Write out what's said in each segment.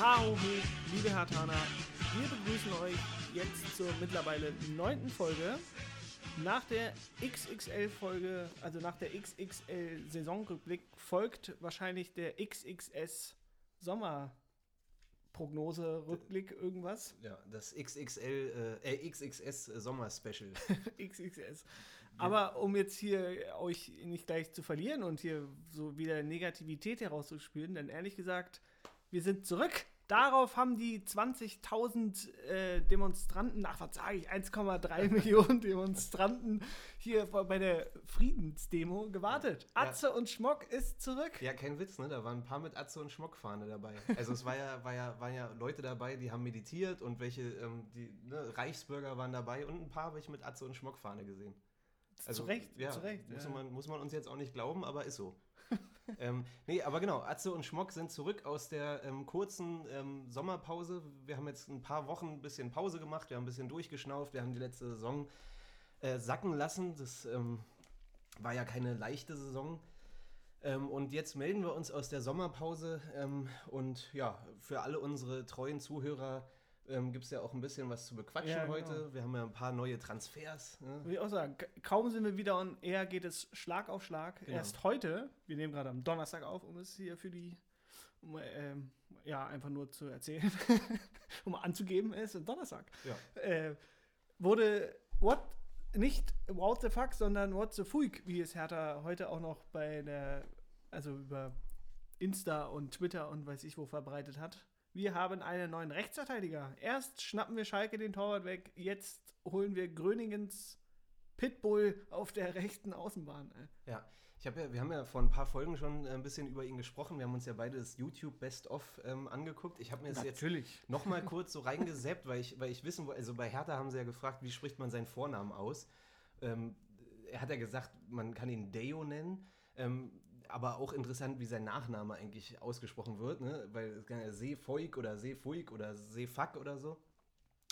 Hoch, liebe Hertaner. Wir begrüßen euch jetzt zur mittlerweile neunten Folge. Nach der XXL-Folge, also nach der XXL-Saisonrückblick, folgt wahrscheinlich der XXS Sommer. Prognose-Rückblick, irgendwas? Ja, das XXL, äh, äh XXS Sommer-Special. XXS. Aber um jetzt hier euch nicht gleich zu verlieren und hier so wieder Negativität herauszuspüren, denn ehrlich gesagt, wir sind zurück. Darauf haben die 20.000 äh, Demonstranten, ach was sage ich, 1,3 Millionen Demonstranten hier bei der Friedensdemo gewartet. Atze ja. und Schmock ist zurück. Ja, kein Witz, ne? Da waren ein paar mit Atze und Schmock-Fahne dabei. Also es war ja, war ja, waren ja Leute dabei, die haben meditiert und welche, ähm, die ne, Reichsbürger waren dabei und ein paar welche mit Atze und Schmock-Fahne gesehen. Also, zu Recht, ja, zu Recht. Muss, ja. man, muss man uns jetzt auch nicht glauben, aber ist so. Ähm, nee, aber genau, Atze und Schmock sind zurück aus der ähm, kurzen ähm, Sommerpause. Wir haben jetzt ein paar Wochen ein bisschen Pause gemacht, wir haben ein bisschen durchgeschnauft, wir haben die letzte Saison äh, sacken lassen. Das ähm, war ja keine leichte Saison. Ähm, und jetzt melden wir uns aus der Sommerpause ähm, und ja, für alle unsere treuen Zuhörer ähm, gibt es ja auch ein bisschen was zu bequatschen ja, genau. heute. Wir haben ja ein paar neue Transfers. Ne? Würde ich auch sagen, kaum sind wir wieder und eher geht es Schlag auf Schlag. Genau. Erst heute, wir nehmen gerade am Donnerstag auf, um es hier für die, um ähm, ja, einfach nur zu erzählen, um anzugeben, es ist Donnerstag. Ja. Äh, wurde What nicht What the fuck, sondern What the fuck, wie es Hertha heute auch noch bei der, also über Insta und Twitter und weiß ich wo verbreitet hat. Wir haben einen neuen Rechtsverteidiger. Erst schnappen wir Schalke den Torwart weg, jetzt holen wir Gröningens Pitbull auf der rechten Außenbahn. Ja, ich habe ja, wir haben ja vor ein paar Folgen schon ein bisschen über ihn gesprochen. Wir haben uns ja beide das YouTube Best of ähm, angeguckt. Ich habe mir das Natürlich. jetzt noch mal kurz so reingeseppt, weil ich, weil ich wissen wollte, also bei Hertha haben sie ja gefragt, wie spricht man seinen Vornamen aus? Ähm, er hat ja gesagt, man kann ihn Deo nennen. Ähm, aber auch interessant, wie sein Nachname eigentlich ausgesprochen wird, ne? weil es kann ja Seefoik oder Seefuik oder Seefak oder so.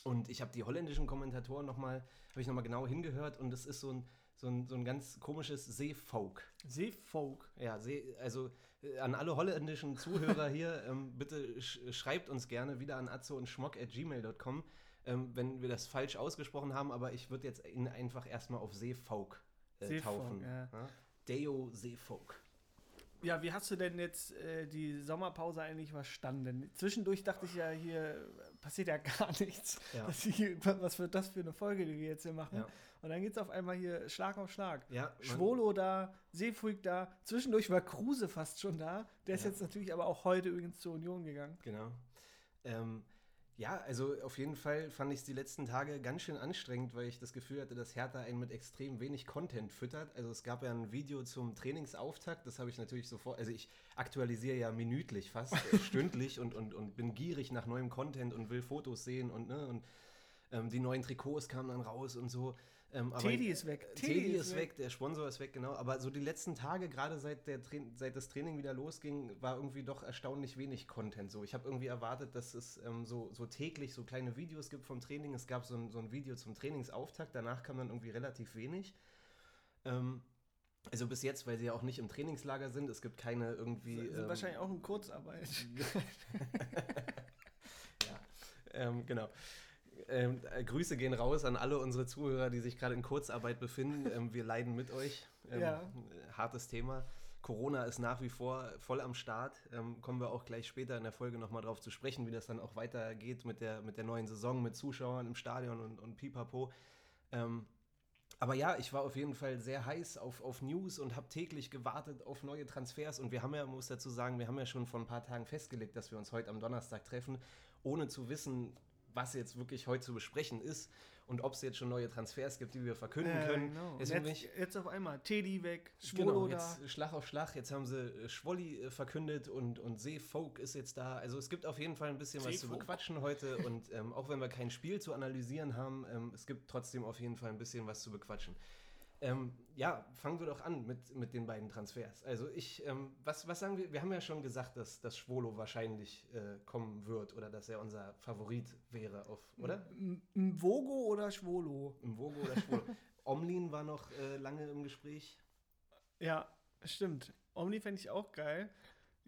Und ich habe die holländischen Kommentatoren nochmal, habe ich nochmal genau hingehört und es ist so ein, so ein, so ein ganz komisches Seefolk. Seefolk? Ja, See, also äh, an alle holländischen Zuhörer hier, ähm, bitte sch schreibt uns gerne wieder an azzo und schmock at gmail.com, ähm, wenn wir das falsch ausgesprochen haben, aber ich würde jetzt ihn einfach erstmal auf Seefolk äh, taufen. Ja. Ja? Deo Seefolk. Ja, wie hast du denn jetzt äh, die Sommerpause eigentlich verstanden? Zwischendurch dachte ich ja, hier passiert ja gar nichts. Ja. Ich, was wird das für eine Folge, die wir jetzt hier machen? Ja. Und dann geht es auf einmal hier Schlag auf Schlag. Ja, Schwolo da, Seefuig da. Zwischendurch war Kruse fast schon da. Der ist jetzt natürlich aber auch heute übrigens zur Union gegangen. Genau. Ähm, ja, also auf jeden Fall fand ich es die letzten Tage ganz schön anstrengend, weil ich das Gefühl hatte, dass Hertha einen mit extrem wenig Content füttert. Also es gab ja ein Video zum Trainingsauftakt, das habe ich natürlich sofort, also ich aktualisiere ja minütlich fast, stündlich und, und, und bin gierig nach neuem Content und will Fotos sehen und, ne, und ähm, die neuen Trikots kamen dann raus und so. Ähm, Teddy ist weg. Teddy, Teddy ist, weg. weg. der Sponsor ist weg, genau. Aber so die letzten Tage, gerade seit, seit das Training wieder losging, war irgendwie doch erstaunlich wenig Content. So, ich habe irgendwie erwartet, dass es ähm, so, so täglich so kleine Videos gibt vom Training. Es gab so ein, so ein Video zum Trainingsauftakt, danach kam dann irgendwie relativ wenig. Ähm, also bis jetzt, weil sie ja auch nicht im Trainingslager sind. Es gibt keine irgendwie. Sie sind ähm, wahrscheinlich auch in Kurzarbeit. ja, ähm, genau. Ähm, äh, Grüße gehen raus an alle unsere Zuhörer, die sich gerade in Kurzarbeit befinden. Ähm, wir leiden mit euch. Ähm, ja. Hartes Thema. Corona ist nach wie vor voll am Start. Ähm, kommen wir auch gleich später in der Folge nochmal drauf zu sprechen, wie das dann auch weitergeht mit der, mit der neuen Saison, mit Zuschauern im Stadion und, und pipapo. Ähm, aber ja, ich war auf jeden Fall sehr heiß auf, auf News und habe täglich gewartet auf neue Transfers. Und wir haben ja, muss dazu sagen, wir haben ja schon vor ein paar Tagen festgelegt, dass wir uns heute am Donnerstag treffen, ohne zu wissen, was jetzt wirklich heute zu besprechen ist und ob es jetzt schon neue Transfers gibt, die wir verkünden äh, können. Genau. Jetzt, jetzt, auf einmal Teddy weg, Schwolo genau, da. Jetzt Schlag auf Schlag, jetzt haben sie äh, Schwolli äh, verkündet und, und Seefolk ist jetzt da. Also es gibt auf jeden Fall ein bisschen was zu bequatschen heute und ähm, auch wenn wir kein Spiel zu analysieren haben, ähm, es gibt trotzdem auf jeden Fall ein bisschen was zu bequatschen. Ähm, ja, fangen wir doch an mit, mit den beiden Transfers. Also ich, ähm, was, was sagen wir? Wir haben ja schon gesagt, dass, dass Schwolo wahrscheinlich äh, kommen wird oder dass er unser Favorit wäre, auf, oder? Mvogo oder Schwolo? Mvogo oder Schwolo. Omlin war noch äh, lange im Gespräch. Ja, stimmt. Omni fände ich auch geil.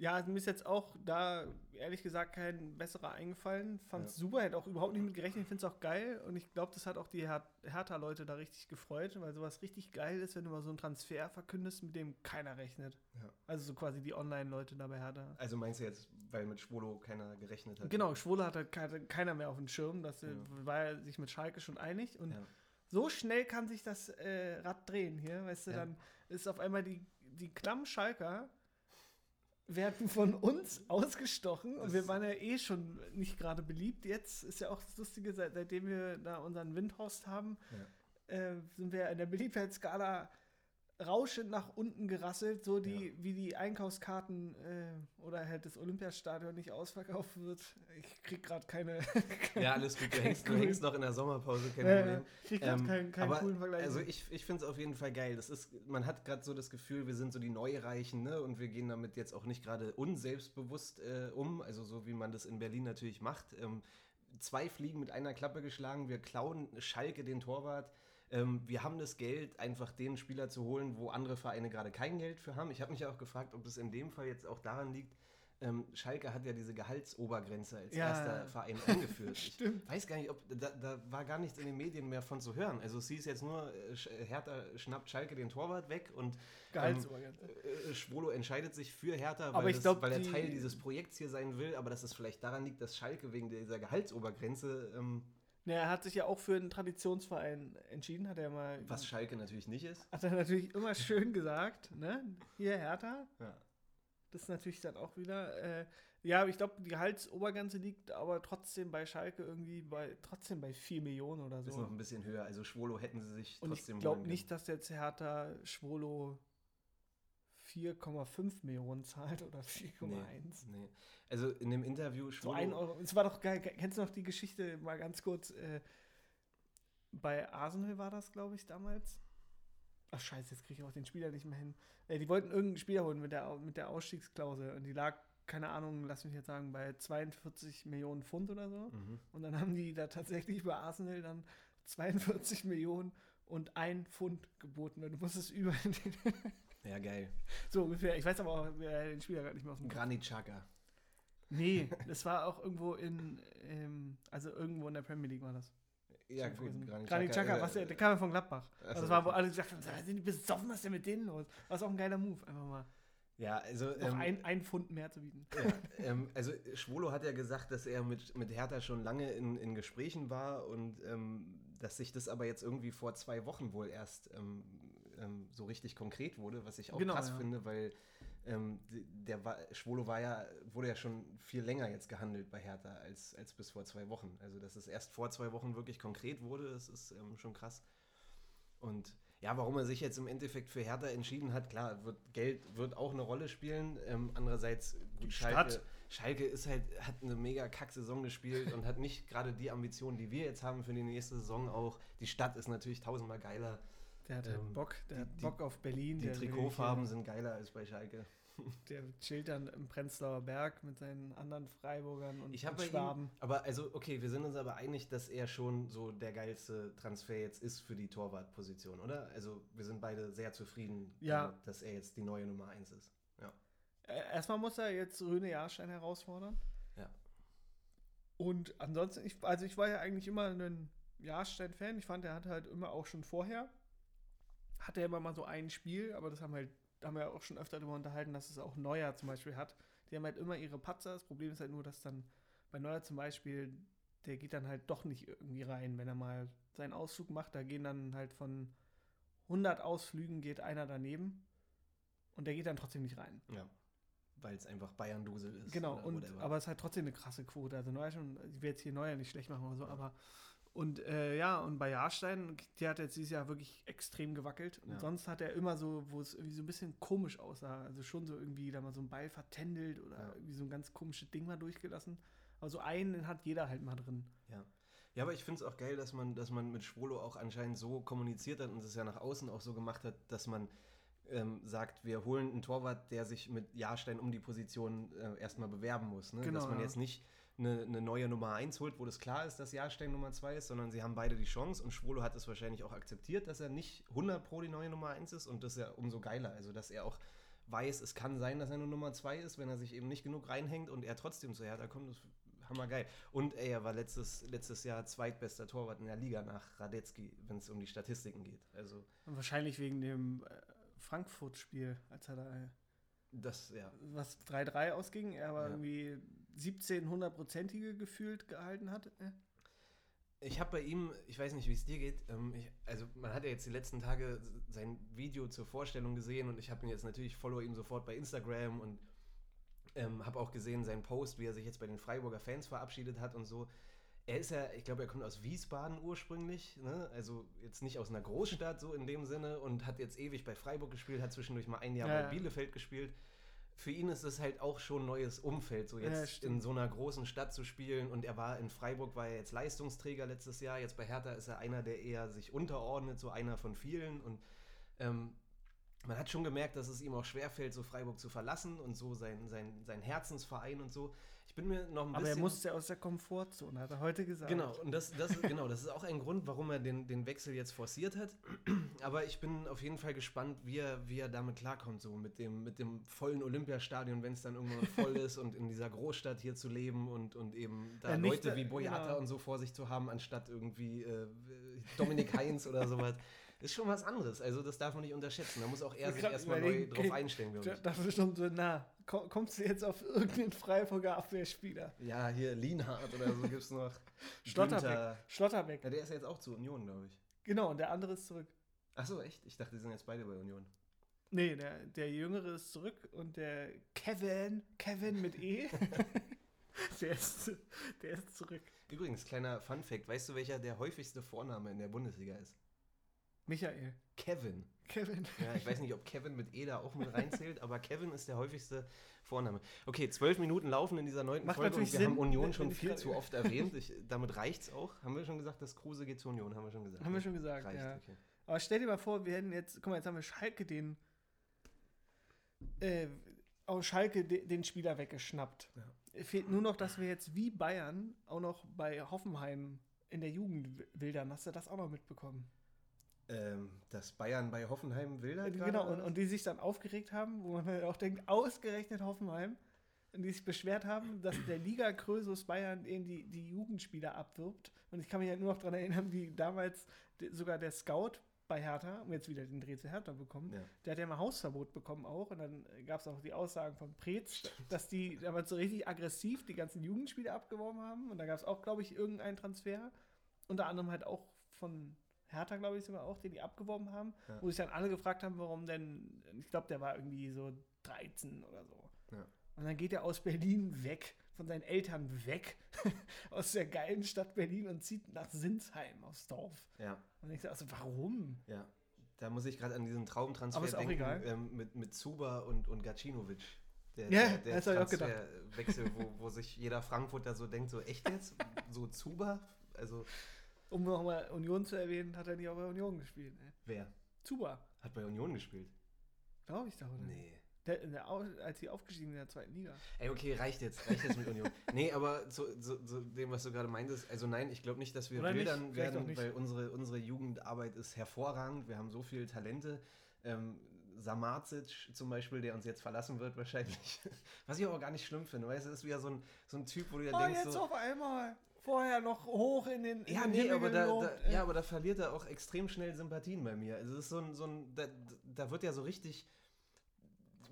Ja, mir ist jetzt auch da ehrlich gesagt kein besserer eingefallen. Fand es ja. super, hätte auch überhaupt nicht mit gerechnet. Ich finde es auch geil und ich glaube, das hat auch die Her Hertha-Leute da richtig gefreut, weil sowas richtig geil ist, wenn du mal so einen Transfer verkündest, mit dem keiner rechnet. Ja. Also so quasi die Online-Leute da bei Hertha. Also meinst du jetzt, weil mit Schwolo keiner gerechnet hat? Genau, Schwolo hatte keiner mehr auf dem Schirm. Das ja. war er sich mit Schalke schon einig und so schnell kann sich das äh, Rad drehen hier, weißt du, dann ist auf einmal die, die Klamm Schalker werden von uns ausgestochen und wir waren ja eh schon nicht gerade beliebt. Jetzt ist ja auch das Lustige, seit, seitdem wir da unseren Windhorst haben, ja. äh, sind wir in der Beliebtheitsskala rauschend nach unten gerasselt, so die, ja. wie die Einkaufskarten äh, oder halt das Olympiastadion nicht ausverkauft wird. Ich krieg gerade keine. ja, alles gut. Du hängst, du hängst, noch in der Sommerpause, kein äh, Problem. Ich krieg ähm, keinen, keinen coolen Vergleich. Also ich, ich finde es auf jeden Fall geil. Das ist, man hat gerade so das Gefühl, wir sind so die Neureichen, ne? Und wir gehen damit jetzt auch nicht gerade unselbstbewusst äh, um, also so wie man das in Berlin natürlich macht. Ähm, zwei Fliegen mit einer Klappe geschlagen. Wir klauen Schalke den Torwart ähm, wir haben das Geld, einfach den Spieler zu holen, wo andere Vereine gerade kein Geld für haben. Ich habe mich auch gefragt, ob es in dem Fall jetzt auch daran liegt, ähm, Schalke hat ja diese Gehaltsobergrenze als ja, erster Verein eingeführt. Stimmt. Ich weiß gar nicht, ob da, da, war gar nichts in den Medien mehr von zu hören. Also sie ist jetzt nur, äh, Hertha schnappt Schalke den Torwart weg und Gehaltsobergrenze. Ähm, äh, Schwolo entscheidet sich für Hertha, weil, das, glaub, weil er Teil dieses Projekts hier sein will, aber dass es vielleicht daran liegt, dass Schalke wegen dieser Gehaltsobergrenze ähm, ja, er hat sich ja auch für einen Traditionsverein entschieden, hat er mal. Was Schalke natürlich nicht ist. Hat er natürlich immer schön gesagt, ne? Hier Hertha. Ja. Das ist natürlich dann auch wieder. Äh, ja, ich glaube, die Gehaltsobergrenze liegt aber trotzdem bei Schalke irgendwie bei trotzdem bei 4 Millionen oder so. Ist noch ein bisschen höher. Also Schwolo hätten sie sich trotzdem. Und ich glaube nicht, dass jetzt Hertha Schwolo 4,5 Millionen zahlt oder 4,1. Nee, nee, Also in dem Interview So ein Euro. Es war doch geil. Kennst du noch die Geschichte mal ganz kurz? Äh, bei Arsenal war das, glaube ich, damals. Ach scheiße, jetzt kriege ich auch den Spieler nicht mehr hin. Äh, die wollten irgendeinen Spieler holen mit der, mit der Ausstiegsklausel und die lag, keine Ahnung, lass mich jetzt sagen, bei 42 Millionen Pfund oder so. Mhm. Und dann haben die da tatsächlich bei Arsenal dann 42 Millionen und ein Pfund geboten. Und du musstest über den ja, geil. So ungefähr. Ich weiß aber auch den Spieler gar nicht mehr aus dem Granit Xhaka. Nee, das war auch irgendwo in, ähm, also irgendwo in der Premier League war das. Ja, gut. Granit, Granit Xhaka, äh, was, der, der kam ja von Gladbach. Also das war, wo alle gesagt haben, sind die besoffen, was ist denn mit denen los? War auch ein geiler Move, einfach mal. Ja, also. Noch ähm, ein, ein Pfund mehr zu bieten. Ja, ähm, also, Schwolo hat ja gesagt, dass er mit, mit Hertha schon lange in, in Gesprächen war und ähm, dass sich das aber jetzt irgendwie vor zwei Wochen wohl erst ähm, so richtig konkret wurde, was ich auch genau, krass ja. finde, weil ähm, der war, Schwolo war ja, wurde ja schon viel länger jetzt gehandelt bei Hertha als, als bis vor zwei Wochen. Also, dass es erst vor zwei Wochen wirklich konkret wurde, das ist ähm, schon krass. Und ja, warum er sich jetzt im Endeffekt für Hertha entschieden hat, klar, wird, Geld wird auch eine Rolle spielen. Ähm, andererseits, gut, Schalke, Schalke ist halt, hat eine mega Kack-Saison gespielt und hat nicht gerade die Ambitionen, die wir jetzt haben für die nächste Saison auch. Die Stadt ist natürlich tausendmal geiler. Der hat ähm, Bock, der die, hat Bock auf Berlin. Die Trikotfarben sind geiler als bei Schalke. Der chillt dann im Prenzlauer Berg mit seinen anderen Freiburgern und, ich und Schwaben. Ihm, aber also, okay, wir sind uns aber einig, dass er schon so der geilste Transfer jetzt ist für die Torwartposition, oder? Also wir sind beide sehr zufrieden, ja. damit, dass er jetzt die neue Nummer 1 ist. Ja. Erstmal muss er jetzt Röne Jahrstein herausfordern. Ja. Und ansonsten, ich, also ich war ja eigentlich immer ein Jahrstein-Fan. Ich fand, er hatte halt immer auch schon vorher hat er immer mal so ein Spiel, aber das haben halt, haben wir auch schon öfter darüber unterhalten, dass es auch Neuer zum Beispiel hat. Die haben halt immer ihre Patzer. Das Problem ist halt nur, dass dann bei Neuer zum Beispiel, der geht dann halt doch nicht irgendwie rein, wenn er mal seinen Ausflug macht. Da gehen dann halt von 100 Ausflügen geht einer daneben und der geht dann trotzdem nicht rein. Ja. Weil es einfach Bayern-Dusel ist. Genau, und, aber es ist halt trotzdem eine krasse Quote. Also Neuer schon, ich will jetzt hier Neuer nicht schlecht machen oder so, ja. aber und äh, ja, und bei Jahrstein, der hat jetzt dieses Jahr wirklich extrem gewackelt. Und ja. sonst hat er immer so, wo es irgendwie so ein bisschen komisch aussah. Also schon so irgendwie da mal so ein Ball vertändelt oder ja. irgendwie so ein ganz komisches Ding mal durchgelassen. Aber so einen hat jeder halt mal drin. Ja. Ja, aber ich finde es auch geil, dass man, dass man mit Schwolo auch anscheinend so kommuniziert hat und es ja nach außen auch so gemacht hat, dass man ähm, sagt, wir holen einen Torwart, der sich mit Jahrstein um die Position äh, erstmal bewerben muss. Ne? Genau, dass man ja. jetzt nicht eine, eine, neue Nummer 1 holt, wo das klar ist, dass Jahrstein Nummer 2 ist, sondern sie haben beide die Chance und Schwolo hat es wahrscheinlich auch akzeptiert, dass er nicht 100 pro die neue Nummer 1 ist und das ist ja umso geiler. Also, dass er auch weiß, es kann sein, dass er nur Nummer zwei ist, wenn er sich eben nicht genug reinhängt und er trotzdem zu Hertha kommt. Das ist hammergeil. Und er war letztes, letztes Jahr zweitbester Torwart in der Liga nach Radetzky, wenn es um die Statistiken geht. Also und wahrscheinlich wegen dem äh, Frankfurt-Spiel, als er da das, ja. was 3-3 ausging, er aber ja. irgendwie 17 hundertprozentige gefühlt gehalten hat. Äh. Ich habe bei ihm, ich weiß nicht, wie es dir geht, ähm, ich, also man hat ja jetzt die letzten Tage sein Video zur Vorstellung gesehen und ich habe ihn jetzt natürlich, follow ihm sofort bei Instagram und ähm, habe auch gesehen seinen Post, wie er sich jetzt bei den Freiburger Fans verabschiedet hat und so. Er ist ja, ich glaube, er kommt aus Wiesbaden ursprünglich, ne? also jetzt nicht aus einer Großstadt so in dem Sinne und hat jetzt ewig bei Freiburg gespielt, hat zwischendurch mal ein Jahr ja, bei Bielefeld gespielt für ihn ist es halt auch schon ein neues Umfeld, so jetzt ja, in so einer großen Stadt zu spielen. Und er war in Freiburg, war er jetzt Leistungsträger letztes Jahr. Jetzt bei Hertha ist er einer, der eher sich unterordnet, so einer von vielen. Und ähm, man hat schon gemerkt, dass es ihm auch schwerfällt, so Freiburg zu verlassen und so sein, sein, sein Herzensverein und so. Ich bin mir noch ein Aber bisschen. Aber er musste aus der Komfortzone, hat er heute gesagt. Genau, und das, das, genau, das ist auch ein Grund, warum er den, den Wechsel jetzt forciert hat. Aber ich bin auf jeden Fall gespannt, wie er, wie er damit klarkommt, so mit dem, mit dem vollen Olympiastadion, wenn es dann irgendwann voll ist und in dieser Großstadt hier zu leben und, und eben da ja, Leute wie Boyata genau. und so vor sich zu haben, anstatt irgendwie äh, Dominik Heinz oder sowas ist schon was anderes. Also das darf man nicht unterschätzen. Da muss auch er sich erstmal neu drauf einstellen, glaube ich. Dafür schon so, na, kommst du jetzt auf irgendeinen Freiburger Abwehrspieler? Ja, hier Lienhardt oder so gibt es noch. Schlotterbeck. Schlotterbeck. Ja, der ist ja jetzt auch zu Union, glaube ich. Genau, und der andere ist zurück. Ach so, echt? Ich dachte, die sind jetzt beide bei Union. Nee, der, der Jüngere ist zurück und der Kevin, Kevin mit E, der, ist, der ist zurück. Übrigens, kleiner Fun Fact: Weißt du, welcher der häufigste Vorname in der Bundesliga ist? Michael. Kevin. Kevin. Ja, ich weiß nicht, ob Kevin mit E da auch mit reinzählt, aber Kevin ist der häufigste Vorname. Okay, zwölf Minuten laufen in dieser neunten Macht Folge und wir Sinn, haben Union schon viel zu oft erwähnt. Ich, damit es auch. Haben wir schon gesagt, dass Kruse geht zur Union? Haben wir schon gesagt. Haben wir schon gesagt, Reicht, ja. Okay. Aber stell dir mal vor, wir hätten jetzt, guck mal, jetzt haben wir Schalke den, äh, aus Schalke den, den Spieler weggeschnappt. Ja. Fehlt nur noch, dass wir jetzt wie Bayern auch noch bei Hoffenheim in der Jugend wildern. Hast du das auch noch mitbekommen? Ähm, dass Bayern bei Hoffenheim will. Halt genau, und, und, die sich dann aufgeregt haben, wo man halt auch denkt, ausgerechnet Hoffenheim, und die sich beschwert haben, dass der Liga Krösus Bayern eben die, die Jugendspieler abwirbt. Und ich kann mich halt nur noch daran erinnern, wie damals sogar der Scout bei Hertha, um jetzt wieder den Dreh zu Hertha bekommen, ja. der hat ja mal Hausverbot bekommen auch. Und dann gab es auch die Aussagen von Preetz, dass die damals so richtig aggressiv die ganzen Jugendspieler abgeworben haben. Und da gab es auch, glaube ich, irgendeinen Transfer. Unter anderem halt auch von Hertha, glaube ich, sogar auch, den die abgeworben haben, ja. wo sich dann alle gefragt haben, warum denn, ich glaube, der war irgendwie so 13 oder so. Ja. Und dann geht er aus Berlin weg, von seinen Eltern weg, aus der geilen Stadt Berlin und zieht nach Sinsheim aufs Dorf. Ja. Und ich sage, also warum? Ja. Da muss ich gerade an diesen Traumtransfer denken ähm, mit, mit Zuba und, und Gacinovic. Der, ja, der, der das habe ich auch gedacht. Wechsel, wo, wo sich jeder Frankfurter so denkt, so echt jetzt? So Zuba? Also um nochmal Union zu erwähnen, hat er nicht auch bei Union gespielt. Ne? Wer? Zuba. Hat bei Union gespielt? Glaube ich doch, oder? Nee. Der, der, als sie aufgestiegen sind in der zweiten Liga. Ey, okay, reicht jetzt, reicht jetzt mit Union. nee, aber zu, zu, zu, dem, was du gerade meintest, also nein, ich glaube nicht, dass wir wildern werden, weil unsere, unsere Jugendarbeit ist hervorragend. Wir haben so viele Talente. Ähm, Samarzic zum Beispiel, der uns jetzt verlassen wird wahrscheinlich. Was ich aber gar nicht schlimm finde, weißt du, ist wieder so ein, so ein Typ, wo du ja oh, denkst jetzt so, auf einmal vorher noch hoch in den in Ja, den nee, Himmel aber da, da, ja, aber da verliert er auch extrem schnell Sympathien bei mir. Also es ist so ein, so ein da, da wird ja so richtig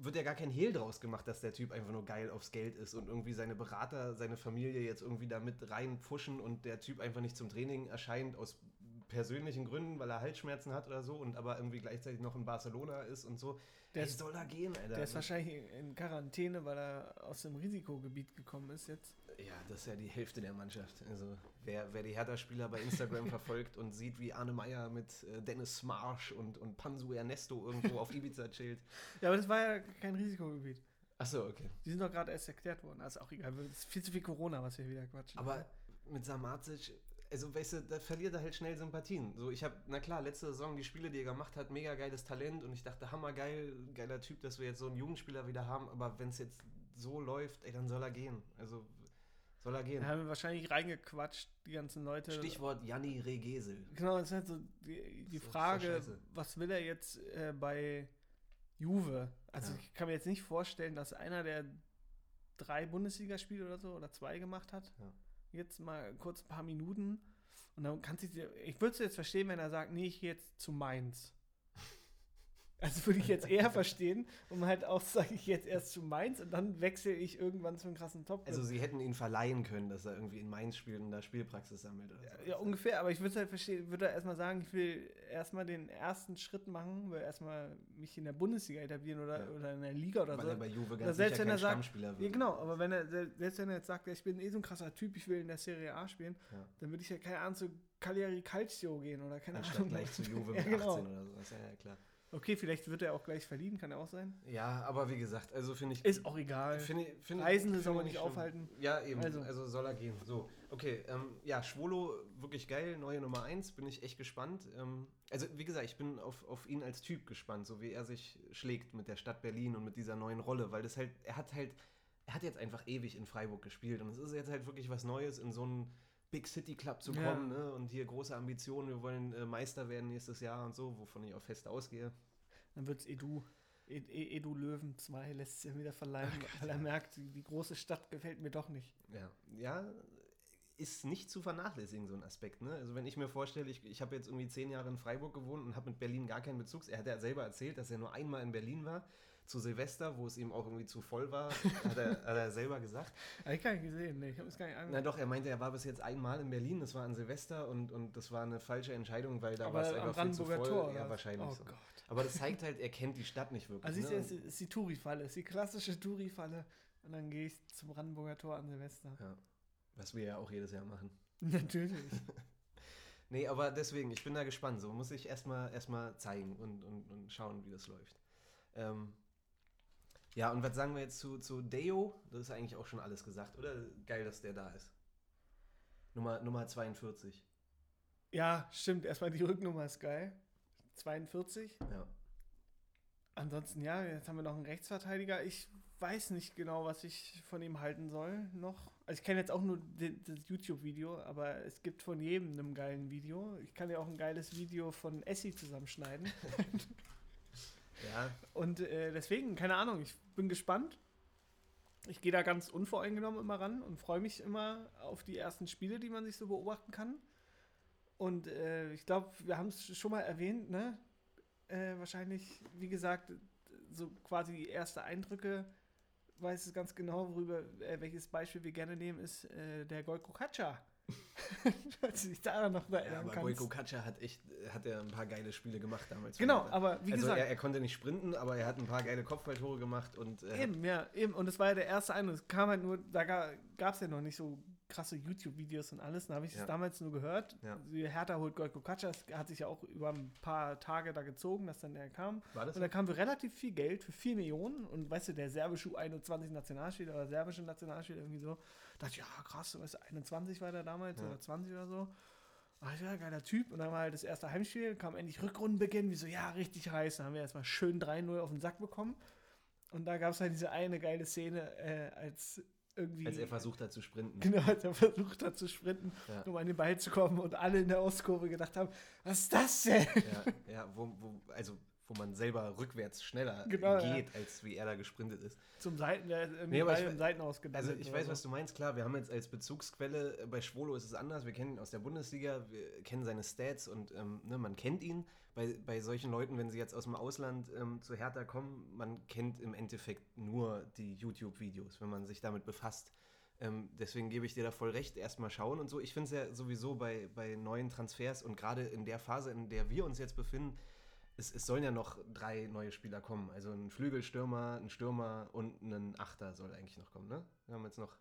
wird ja gar kein Hehl draus gemacht, dass der Typ einfach nur geil aufs Geld ist und irgendwie seine Berater, seine Familie jetzt irgendwie da mit reinpushen und der Typ einfach nicht zum Training erscheint aus persönlichen Gründen, weil er Halsschmerzen hat oder so und aber irgendwie gleichzeitig noch in Barcelona ist und so. Der Ey, soll da gehen, Alter. Der ist wahrscheinlich in Quarantäne, weil er aus dem Risikogebiet gekommen ist jetzt. Ja, das ist ja die Hälfte der Mannschaft. Also wer, wer die Hertha-Spieler bei Instagram verfolgt und sieht, wie Arne Meyer mit äh, Dennis Smarsch und, und Pansu Ernesto irgendwo auf Ibiza chillt. Ja, aber das war ja kein Risikogebiet. Achso, okay. Die sind doch gerade erst erklärt worden. Also auch egal, es ist viel zu viel Corona, was wir wieder quatschen. Aber mit Samacic, also weißt du, da verliert er halt schnell Sympathien. So, ich habe, na klar, letzte Saison die Spiele, die er gemacht hat, mega geiles Talent und ich dachte, hammergeil, geiler Typ, dass wir jetzt so einen Jugendspieler wieder haben, aber wenn es jetzt so läuft, ey, dann soll er gehen. Also soll er gehen. Da haben wir wahrscheinlich reingequatscht, die ganzen Leute. Stichwort Janni Regesel. Genau, das ist halt so die, die Frage, was will er jetzt äh, bei Juve. Also ja. ich kann mir jetzt nicht vorstellen, dass einer der drei Bundesligaspiele oder so oder zwei gemacht hat. Ja. Jetzt mal kurz ein paar Minuten. Und dann kannst du ich würde es jetzt verstehen, wenn er sagt, nee, ich gehe jetzt zu Mainz. Also würde ich jetzt eher verstehen, um halt auch, sage ich jetzt erst zu Mainz und dann wechsle ich irgendwann zu einem krassen Top. Also sie hätten ihn verleihen können, dass er irgendwie in Mainz spielt und da Spielpraxis sammelt. Oder so. Ja, ungefähr, aber ich würde halt verstehen, würde erstmal sagen, ich will erstmal den ersten Schritt machen, will erstmal mich in der Bundesliga etablieren oder, ja. oder in der Liga oder Weil so. Weil er bei Juve ganz selbst sicher wenn er sagt, wird. Ja, genau, aber wenn er, selbst wenn er jetzt sagt, ich bin eh so ein krasser Typ, ich will in der Serie A spielen, ja. dann würde ich ja keine Ahnung zu Cagliari Calcio gehen oder keine Anstatt Ahnung. gleich zu Juve mit genau. 18 oder sowas, ja, ja klar. Okay, vielleicht wird er auch gleich verliehen, kann er auch sein. Ja, aber wie gesagt, also finde ich. Ist auch egal. Find, find, Reisende soll man nicht aufhalten. Ja, eben. Also, also soll er gehen. So, okay. Ähm, ja, Schwolo, wirklich geil. Neue Nummer 1. Bin ich echt gespannt. Ähm, also, wie gesagt, ich bin auf, auf ihn als Typ gespannt, so wie er sich schlägt mit der Stadt Berlin und mit dieser neuen Rolle, weil das halt, er hat halt, er hat jetzt einfach ewig in Freiburg gespielt und es ist jetzt halt wirklich was Neues in so einen Big City Club zu kommen ja. ne? und hier große Ambitionen, wir wollen äh, Meister werden nächstes Jahr und so, wovon ich auch fest ausgehe. Dann wird es Edu, Edu Löwen 2 lässt sich ja wieder verleihen, Ach, weil er merkt, die, die, große Stadt gefällt mir doch nicht. Ja, ja, ist nicht zu vernachlässigen, so ein Aspekt. Ne? Also wenn ich mir vorstelle, ich, ich habe jetzt irgendwie zehn Jahre in Freiburg gewohnt und habe mit Berlin gar keinen Bezug. Er hat ja selber erzählt, dass er nur einmal in Berlin war zu Silvester, wo es ihm auch irgendwie zu voll war, hat er, hat er selber gesagt. Habe ich gar nicht gesehen, nee, ich habe es gar nicht angehört. Na doch, er meinte, er war bis jetzt einmal in Berlin, das war an Silvester und, und das war eine falsche Entscheidung, weil da war es einfach viel zu voll. Tor, ja, wahrscheinlich oh so. Gott. Aber das zeigt halt, er kennt die Stadt nicht wirklich. Also ne? ist, ist, ist die Touri-Falle, ist die klassische Touri-Falle und dann gehe ich zum Brandenburger Tor an Silvester. Ja, was wir ja auch jedes Jahr machen. Natürlich. nee, aber deswegen, ich bin da gespannt. So muss ich erstmal erstmal zeigen und, und, und schauen, wie das läuft. Ähm, ja, und was sagen wir jetzt zu, zu Deo? Das ist eigentlich auch schon alles gesagt, oder? Geil, dass der da ist. Nummer, Nummer 42. Ja, stimmt. Erstmal die Rücknummer ist geil. 42. Ja. Ansonsten, ja, jetzt haben wir noch einen Rechtsverteidiger. Ich weiß nicht genau, was ich von ihm halten soll noch. Also ich kenne jetzt auch nur das YouTube-Video, aber es gibt von jedem ein geilen Video. Ich kann ja auch ein geiles Video von Essie zusammenschneiden. Ja. Und äh, deswegen, keine Ahnung, ich bin gespannt. Ich gehe da ganz unvoreingenommen immer ran und freue mich immer auf die ersten Spiele, die man sich so beobachten kann. Und äh, ich glaube, wir haben es schon mal erwähnt, ne? Äh, wahrscheinlich, wie gesagt, so quasi die ersten Eindrücke, weiß es ganz genau, worüber, äh, welches Beispiel wir gerne nehmen, ist äh, der Golko Kacha. Falls du dich daran noch erinnern ja, aber kannst. Goiko Katscha hat echt, hat er ein paar geile Spiele gemacht damals. Genau, aber wie also gesagt. Er, er, konnte nicht sprinten, aber er hat ein paar geile Kopfballtore gemacht und. eben, ja, eben. Und das war ja der erste Eindruck. Es kam halt nur, da gab es ja noch nicht so krasse YouTube-Videos und alles. Da habe ich es ja. damals nur gehört. Ja. Hertha holt Goiko Katscha. hat sich ja auch über ein paar Tage da gezogen, dass dann der kam. War das und da kam für relativ viel Geld, für 4 Millionen. Und weißt du, der serbische U21 Nationalspieler oder serbische Nationalspieler irgendwie so. Da dachte ja krass, weißt du, 21 war der damals ja. oder 20 oder so. Ach ja, geiler Typ. Und dann war halt das erste Heimspiel, kam endlich Rückrundenbeginn. Wie so, ja, richtig heiß. Dann haben wir erstmal schön 3-0 auf den Sack bekommen. Und da gab es halt diese eine geile Szene, äh, als irgendwie. Als er versucht hat zu sprinten. Genau, als er versucht hat zu sprinten, ja. um an den Ball zu kommen und alle in der Ostkurve gedacht haben, was ist das denn? Ja, ja wo, wo, also wo man selber rückwärts schneller genau, geht, ja. als wie er da gesprintet ist. Zum Seiten, äh, nee, Ball im Seiten Also ich weiß, so. was du meinst, klar, wir haben jetzt als Bezugsquelle, äh, bei Schwolo ist es anders, wir kennen ihn aus der Bundesliga, wir kennen seine Stats und ähm, ne, man kennt ihn. Bei, bei solchen Leuten, wenn sie jetzt aus dem Ausland ähm, zu Hertha kommen, man kennt im Endeffekt nur die YouTube-Videos, wenn man sich damit befasst. Ähm, deswegen gebe ich dir da voll recht, erstmal schauen und so. Ich finde es ja sowieso bei, bei neuen Transfers und gerade in der Phase, in der wir uns jetzt befinden, es, es, sollen ja noch drei neue Spieler kommen. Also ein Flügelstürmer, ein Stürmer und ein Achter soll eigentlich noch kommen, ne? Wir haben jetzt noch.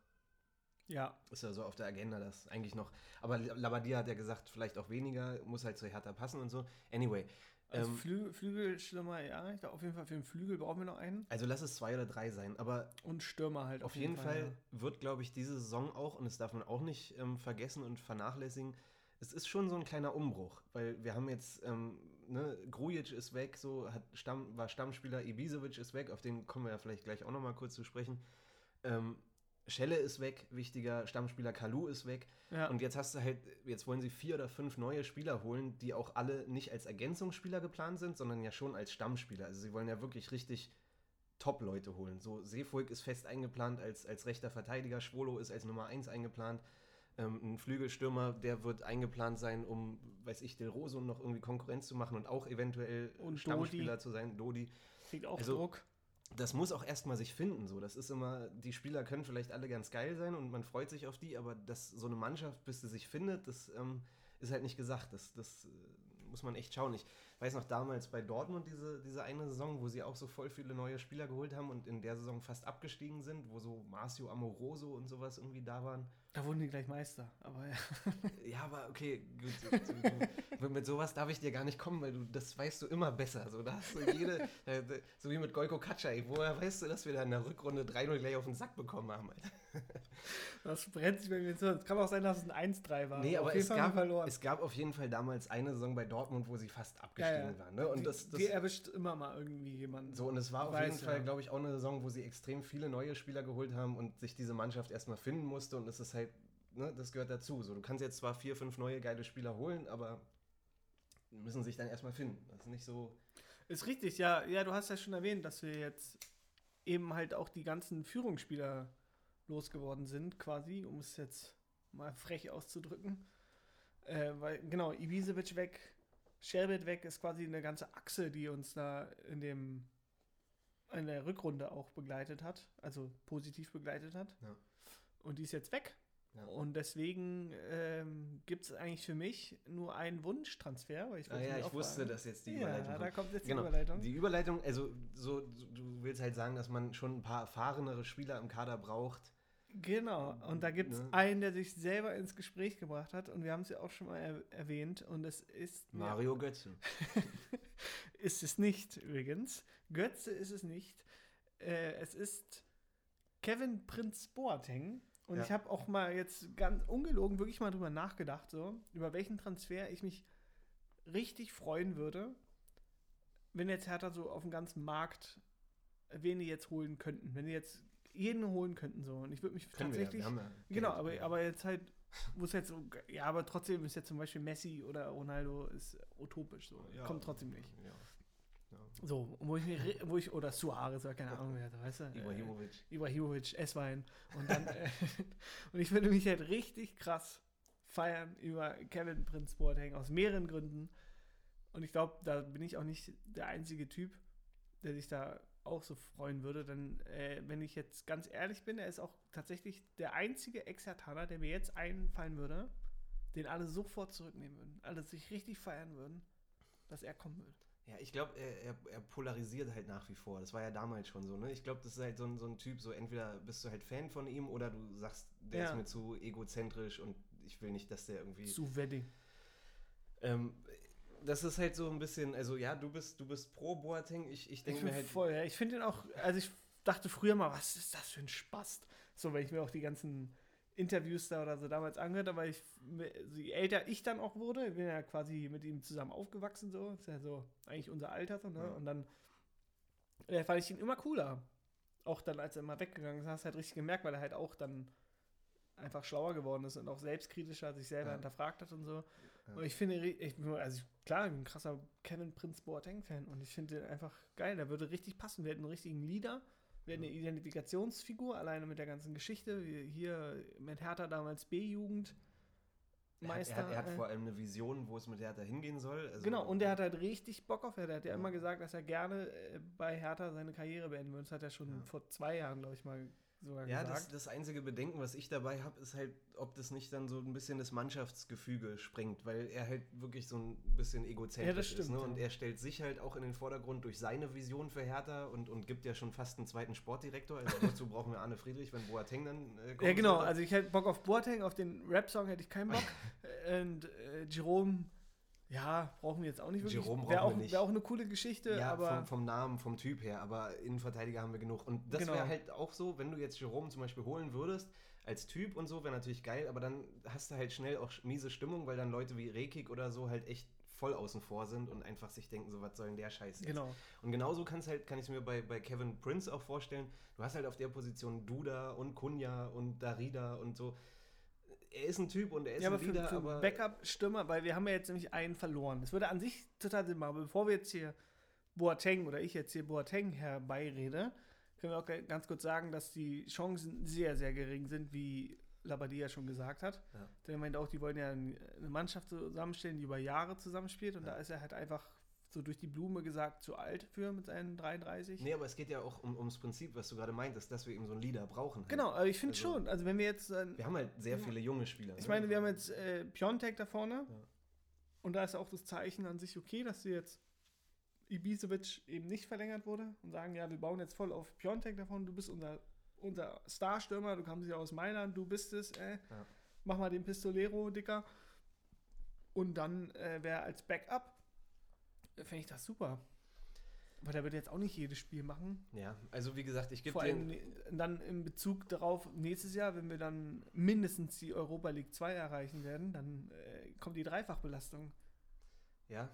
Ja. Ist ja so auf der Agenda, das eigentlich noch. Aber Labadia hat ja gesagt, vielleicht auch weniger, muss halt zu Hertha passen und so. Anyway. Also ähm, Flü Flügelstürmer, ja, ich glaube auf jeden Fall für den Flügel brauchen wir noch einen. Also lass es zwei oder drei sein, aber. Und Stürmer halt. Auf, auf jeden, jeden, Fall, Fall ja. wird, glaube ich, diese Saison auch, und das darf man auch nicht ähm, vergessen und vernachlässigen, es ist schon so ein kleiner Umbruch, weil wir haben jetzt ähm, ne, Grujic ist weg, so hat Stamm, war Stammspieler, Ibisevic ist weg, auf den kommen wir ja vielleicht gleich auch nochmal kurz zu sprechen. Ähm, Schelle ist weg, wichtiger Stammspieler Kalu ist weg. Ja. Und jetzt hast du halt, jetzt wollen sie vier oder fünf neue Spieler holen, die auch alle nicht als Ergänzungsspieler geplant sind, sondern ja schon als Stammspieler. Also sie wollen ja wirklich richtig Top-Leute holen. So, Seefolk ist fest eingeplant als, als rechter Verteidiger, Schwolo ist als Nummer 1 eingeplant. Ähm, ein Flügelstürmer, der wird eingeplant sein, um, weiß ich, Del Rosso noch irgendwie Konkurrenz zu machen und auch eventuell und Stammspieler Dodi. zu sein. Dodi. Kriegt auch also, Druck. Das muss auch erstmal sich finden. So. Das ist immer, die Spieler können vielleicht alle ganz geil sein und man freut sich auf die, aber dass so eine Mannschaft, bis sie sich findet, das ähm, ist halt nicht gesagt. Das, das äh, muss man echt schauen. Ich weiß noch damals bei Dortmund diese, diese eine Saison, wo sie auch so voll viele neue Spieler geholt haben und in der Saison fast abgestiegen sind, wo so Marcio Amoroso und sowas irgendwie da waren. Da wurden die gleich Meister, aber ja. ja, aber okay, gut, du, mit sowas darf ich dir gar nicht kommen, weil du das weißt du immer besser. So, da hast du jede, so wie mit Goiko Katschai, woher weißt du, dass wir da in der Rückrunde 3-0 gleich auf den Sack bekommen haben, Alter? Das brennt sich bei mir zu. Es kann auch sein, dass es ein 1-3 war. Nee, aber es gab, es gab auf jeden Fall damals eine Saison bei Dortmund, wo sie fast abgestiegen ja, ja. waren. Ne? Und die, das, das, die erwischt immer mal irgendwie jemanden. So, und es war auf jeden Fall, glaube ich, auch eine Saison, wo sie extrem viele neue Spieler geholt haben und sich diese Mannschaft erstmal finden musste. Und es ist halt, ne, das gehört dazu. So, du kannst jetzt zwar vier, fünf neue geile Spieler holen, aber müssen sich dann erstmal finden. Das ist nicht so. Ist richtig, ja. Ja, du hast ja schon erwähnt, dass wir jetzt eben halt auch die ganzen Führungsspieler losgeworden sind, quasi, um es jetzt mal frech auszudrücken. Äh, weil, genau, Ibisevic weg, Sherbet weg ist quasi eine ganze Achse, die uns da in dem in der Rückrunde auch begleitet hat, also positiv begleitet hat. Ja. Und die ist jetzt weg. Ja. Und deswegen ähm, gibt es eigentlich für mich nur einen Wunschtransfer. Weil ich ah, ja, ich wusste, dass jetzt die Überleitung ja, da kommt jetzt genau. die Überleitung. Die Überleitung, also so, du willst halt sagen, dass man schon ein paar erfahrenere Spieler im Kader braucht, Genau, und da gibt es ne? einen, der sich selber ins Gespräch gebracht hat und wir haben es ja auch schon mal er erwähnt und es ist... Mario ja, Götze. ist es nicht übrigens. Götze ist es nicht. Äh, es ist Kevin Prinz Boateng und ja. ich habe auch mal jetzt ganz ungelogen wirklich mal drüber nachgedacht, so, über welchen Transfer ich mich richtig freuen würde, wenn jetzt Hertha so auf dem ganzen Markt wen die jetzt holen könnten. Wenn die jetzt jeden holen könnten so. Und ich würde mich Können tatsächlich. Wir, wir ja genau, aber, aber jetzt halt, wo es jetzt so, ja, aber trotzdem ist jetzt zum Beispiel Messi oder Ronaldo ist utopisch so. Ja, Kommt trotzdem nicht. So, wo ich, wo ich, oder Suarez, oder keine Ahnung, wer, weißt du? Ibrahimovic. Äh, Ibrahimovic, Esswein. Und dann, äh, und ich würde mich halt richtig krass feiern über Kevin Prince Boateng aus mehreren Gründen. Und ich glaube, da bin ich auch nicht der einzige Typ, der sich da auch so freuen würde, denn äh, wenn ich jetzt ganz ehrlich bin, er ist auch tatsächlich der einzige Ex-Hertaner, der mir jetzt einfallen würde, den alle sofort zurücknehmen würden, alle sich richtig feiern würden, dass er kommen würde. Ja, ich glaube, er, er, er, polarisiert halt nach wie vor. Das war ja damals schon so, ne? Ich glaube, das ist halt so ein, so ein Typ, so entweder bist du halt Fan von ihm oder du sagst, der ja. ist mir zu egozentrisch und ich will nicht, dass der irgendwie. Zu Wedding. Ähm, das ist halt so ein bisschen, also ja, du bist, du bist pro Boateng, ich, ich denke mir halt. Voll, ja. Ich finde ihn auch, also ich dachte früher mal, was ist das für ein Spast? So, wenn ich mir auch die ganzen Interviews da oder so damals angehört habe, weil ich, je älter ich dann auch wurde, ich bin ja quasi mit ihm zusammen aufgewachsen, so, ist ja so eigentlich unser Alter, so, ne? Ja. Und dann äh, fand ich ihn immer cooler. Auch dann, als er immer weggegangen ist, hast du halt richtig gemerkt, weil er halt auch dann einfach schlauer geworden ist und auch selbstkritischer sich selber ja. hinterfragt hat und so. Ja. Und ich finde, ich, also klar, ich bin ein krasser Kevin Prince Boateng-Fan und ich finde den einfach geil. Der würde richtig passen. Wir hätten einen richtigen Leader, wir hätten eine Identifikationsfigur, alleine mit der ganzen Geschichte. Hier mit Hertha damals B-Jugend. Meister. Er hat, er hat, hat vor allem eine Vision, wo es mit Hertha hingehen soll. Also genau, und er hat halt richtig Bock auf Hertha. Er hat ja, ja immer gesagt, dass er gerne äh, bei Hertha seine Karriere beenden würde. Das hat er schon ja. vor zwei Jahren, glaube ich, mal sogar ja, gesagt. Ja, das, das einzige Bedenken, was ich dabei habe, ist halt, ob das nicht dann so ein bisschen das Mannschaftsgefüge sprengt, weil er halt wirklich so ein bisschen egozentrisch ja, stimmt, ist. Ne? Und er stellt sich halt auch in den Vordergrund durch seine Vision für Hertha und, und gibt ja schon fast einen zweiten Sportdirektor. Also dazu brauchen wir Arne Friedrich, wenn Boateng dann äh, kommt. Ja, genau. Also ich hätte Bock auf Boateng, auf den Rap-Song hätte ich keinen Bock. und äh, Jerome ja, brauchen wir jetzt auch nicht wirklich. Jerome wäre auch, nicht. Wäre auch eine coole Geschichte, ja, aber. Vom, vom, Namen, vom Typ her, aber Innenverteidiger haben wir genug. Und das genau. wäre halt auch so, wenn du jetzt Jerome zum Beispiel holen würdest, als Typ und so, wäre natürlich geil, aber dann hast du halt schnell auch miese Stimmung, weil dann Leute wie Rekik oder so halt echt voll außen vor sind und einfach sich denken, so was soll denn der Scheiß jetzt? Genau. Und genauso kann's halt, kann ich es mir bei, bei Kevin Prince auch vorstellen. Du hast halt auf der Position Duda und Kunja und Darida und so. Er ist ein Typ und er ist ja, ein aber für, Leader, für aber Backup-Stürmer, weil wir haben ja jetzt nämlich einen verloren. Das würde an sich total Sinn machen. Aber bevor wir jetzt hier Boateng oder ich jetzt hier Boateng herbeirede, können wir auch ganz kurz sagen, dass die Chancen sehr, sehr gering sind, wie Labadia schon gesagt hat. Ja. Der meint auch, die wollen ja eine Mannschaft zusammenstellen, die über Jahre zusammenspielt. Und Ja. da ist er halt einfach so durch die Blume gesagt zu alt für mit seinen 33. Nee, aber es geht ja auch um, ums Prinzip, was du gerade meintest, dass wir eben so einen Leader brauchen. Halt. Genau, aber ich finde Also- schon. Also wenn wir jetzt äh, Wir haben halt sehr viele junge Spieler. Ich ne? meine, wir haben jetzt äh, Piontek da vorne. Ja. Und da ist auch das Zeichen an sich okay, dass sie jetzt Ibisevic eben nicht verlängert wurde und sagen, ja, wir bauen jetzt voll auf Piontek davon, du bist unser, unser Starstürmer, du kommst ja aus Mailand, du bist es, äh, Ja. mach mal den Pistolero, Dicker. Und dann äh, wäre als Backup, fände ich das super. Weil der wird jetzt auch nicht jedes Spiel machen. Ja, also wie gesagt, ich gebe Vor allem ne- dann in Bezug darauf, nächstes Jahr, wenn wir dann mindestens die Europa League 2 erreichen werden, dann äh, kommt die Dreifachbelastung. Ja,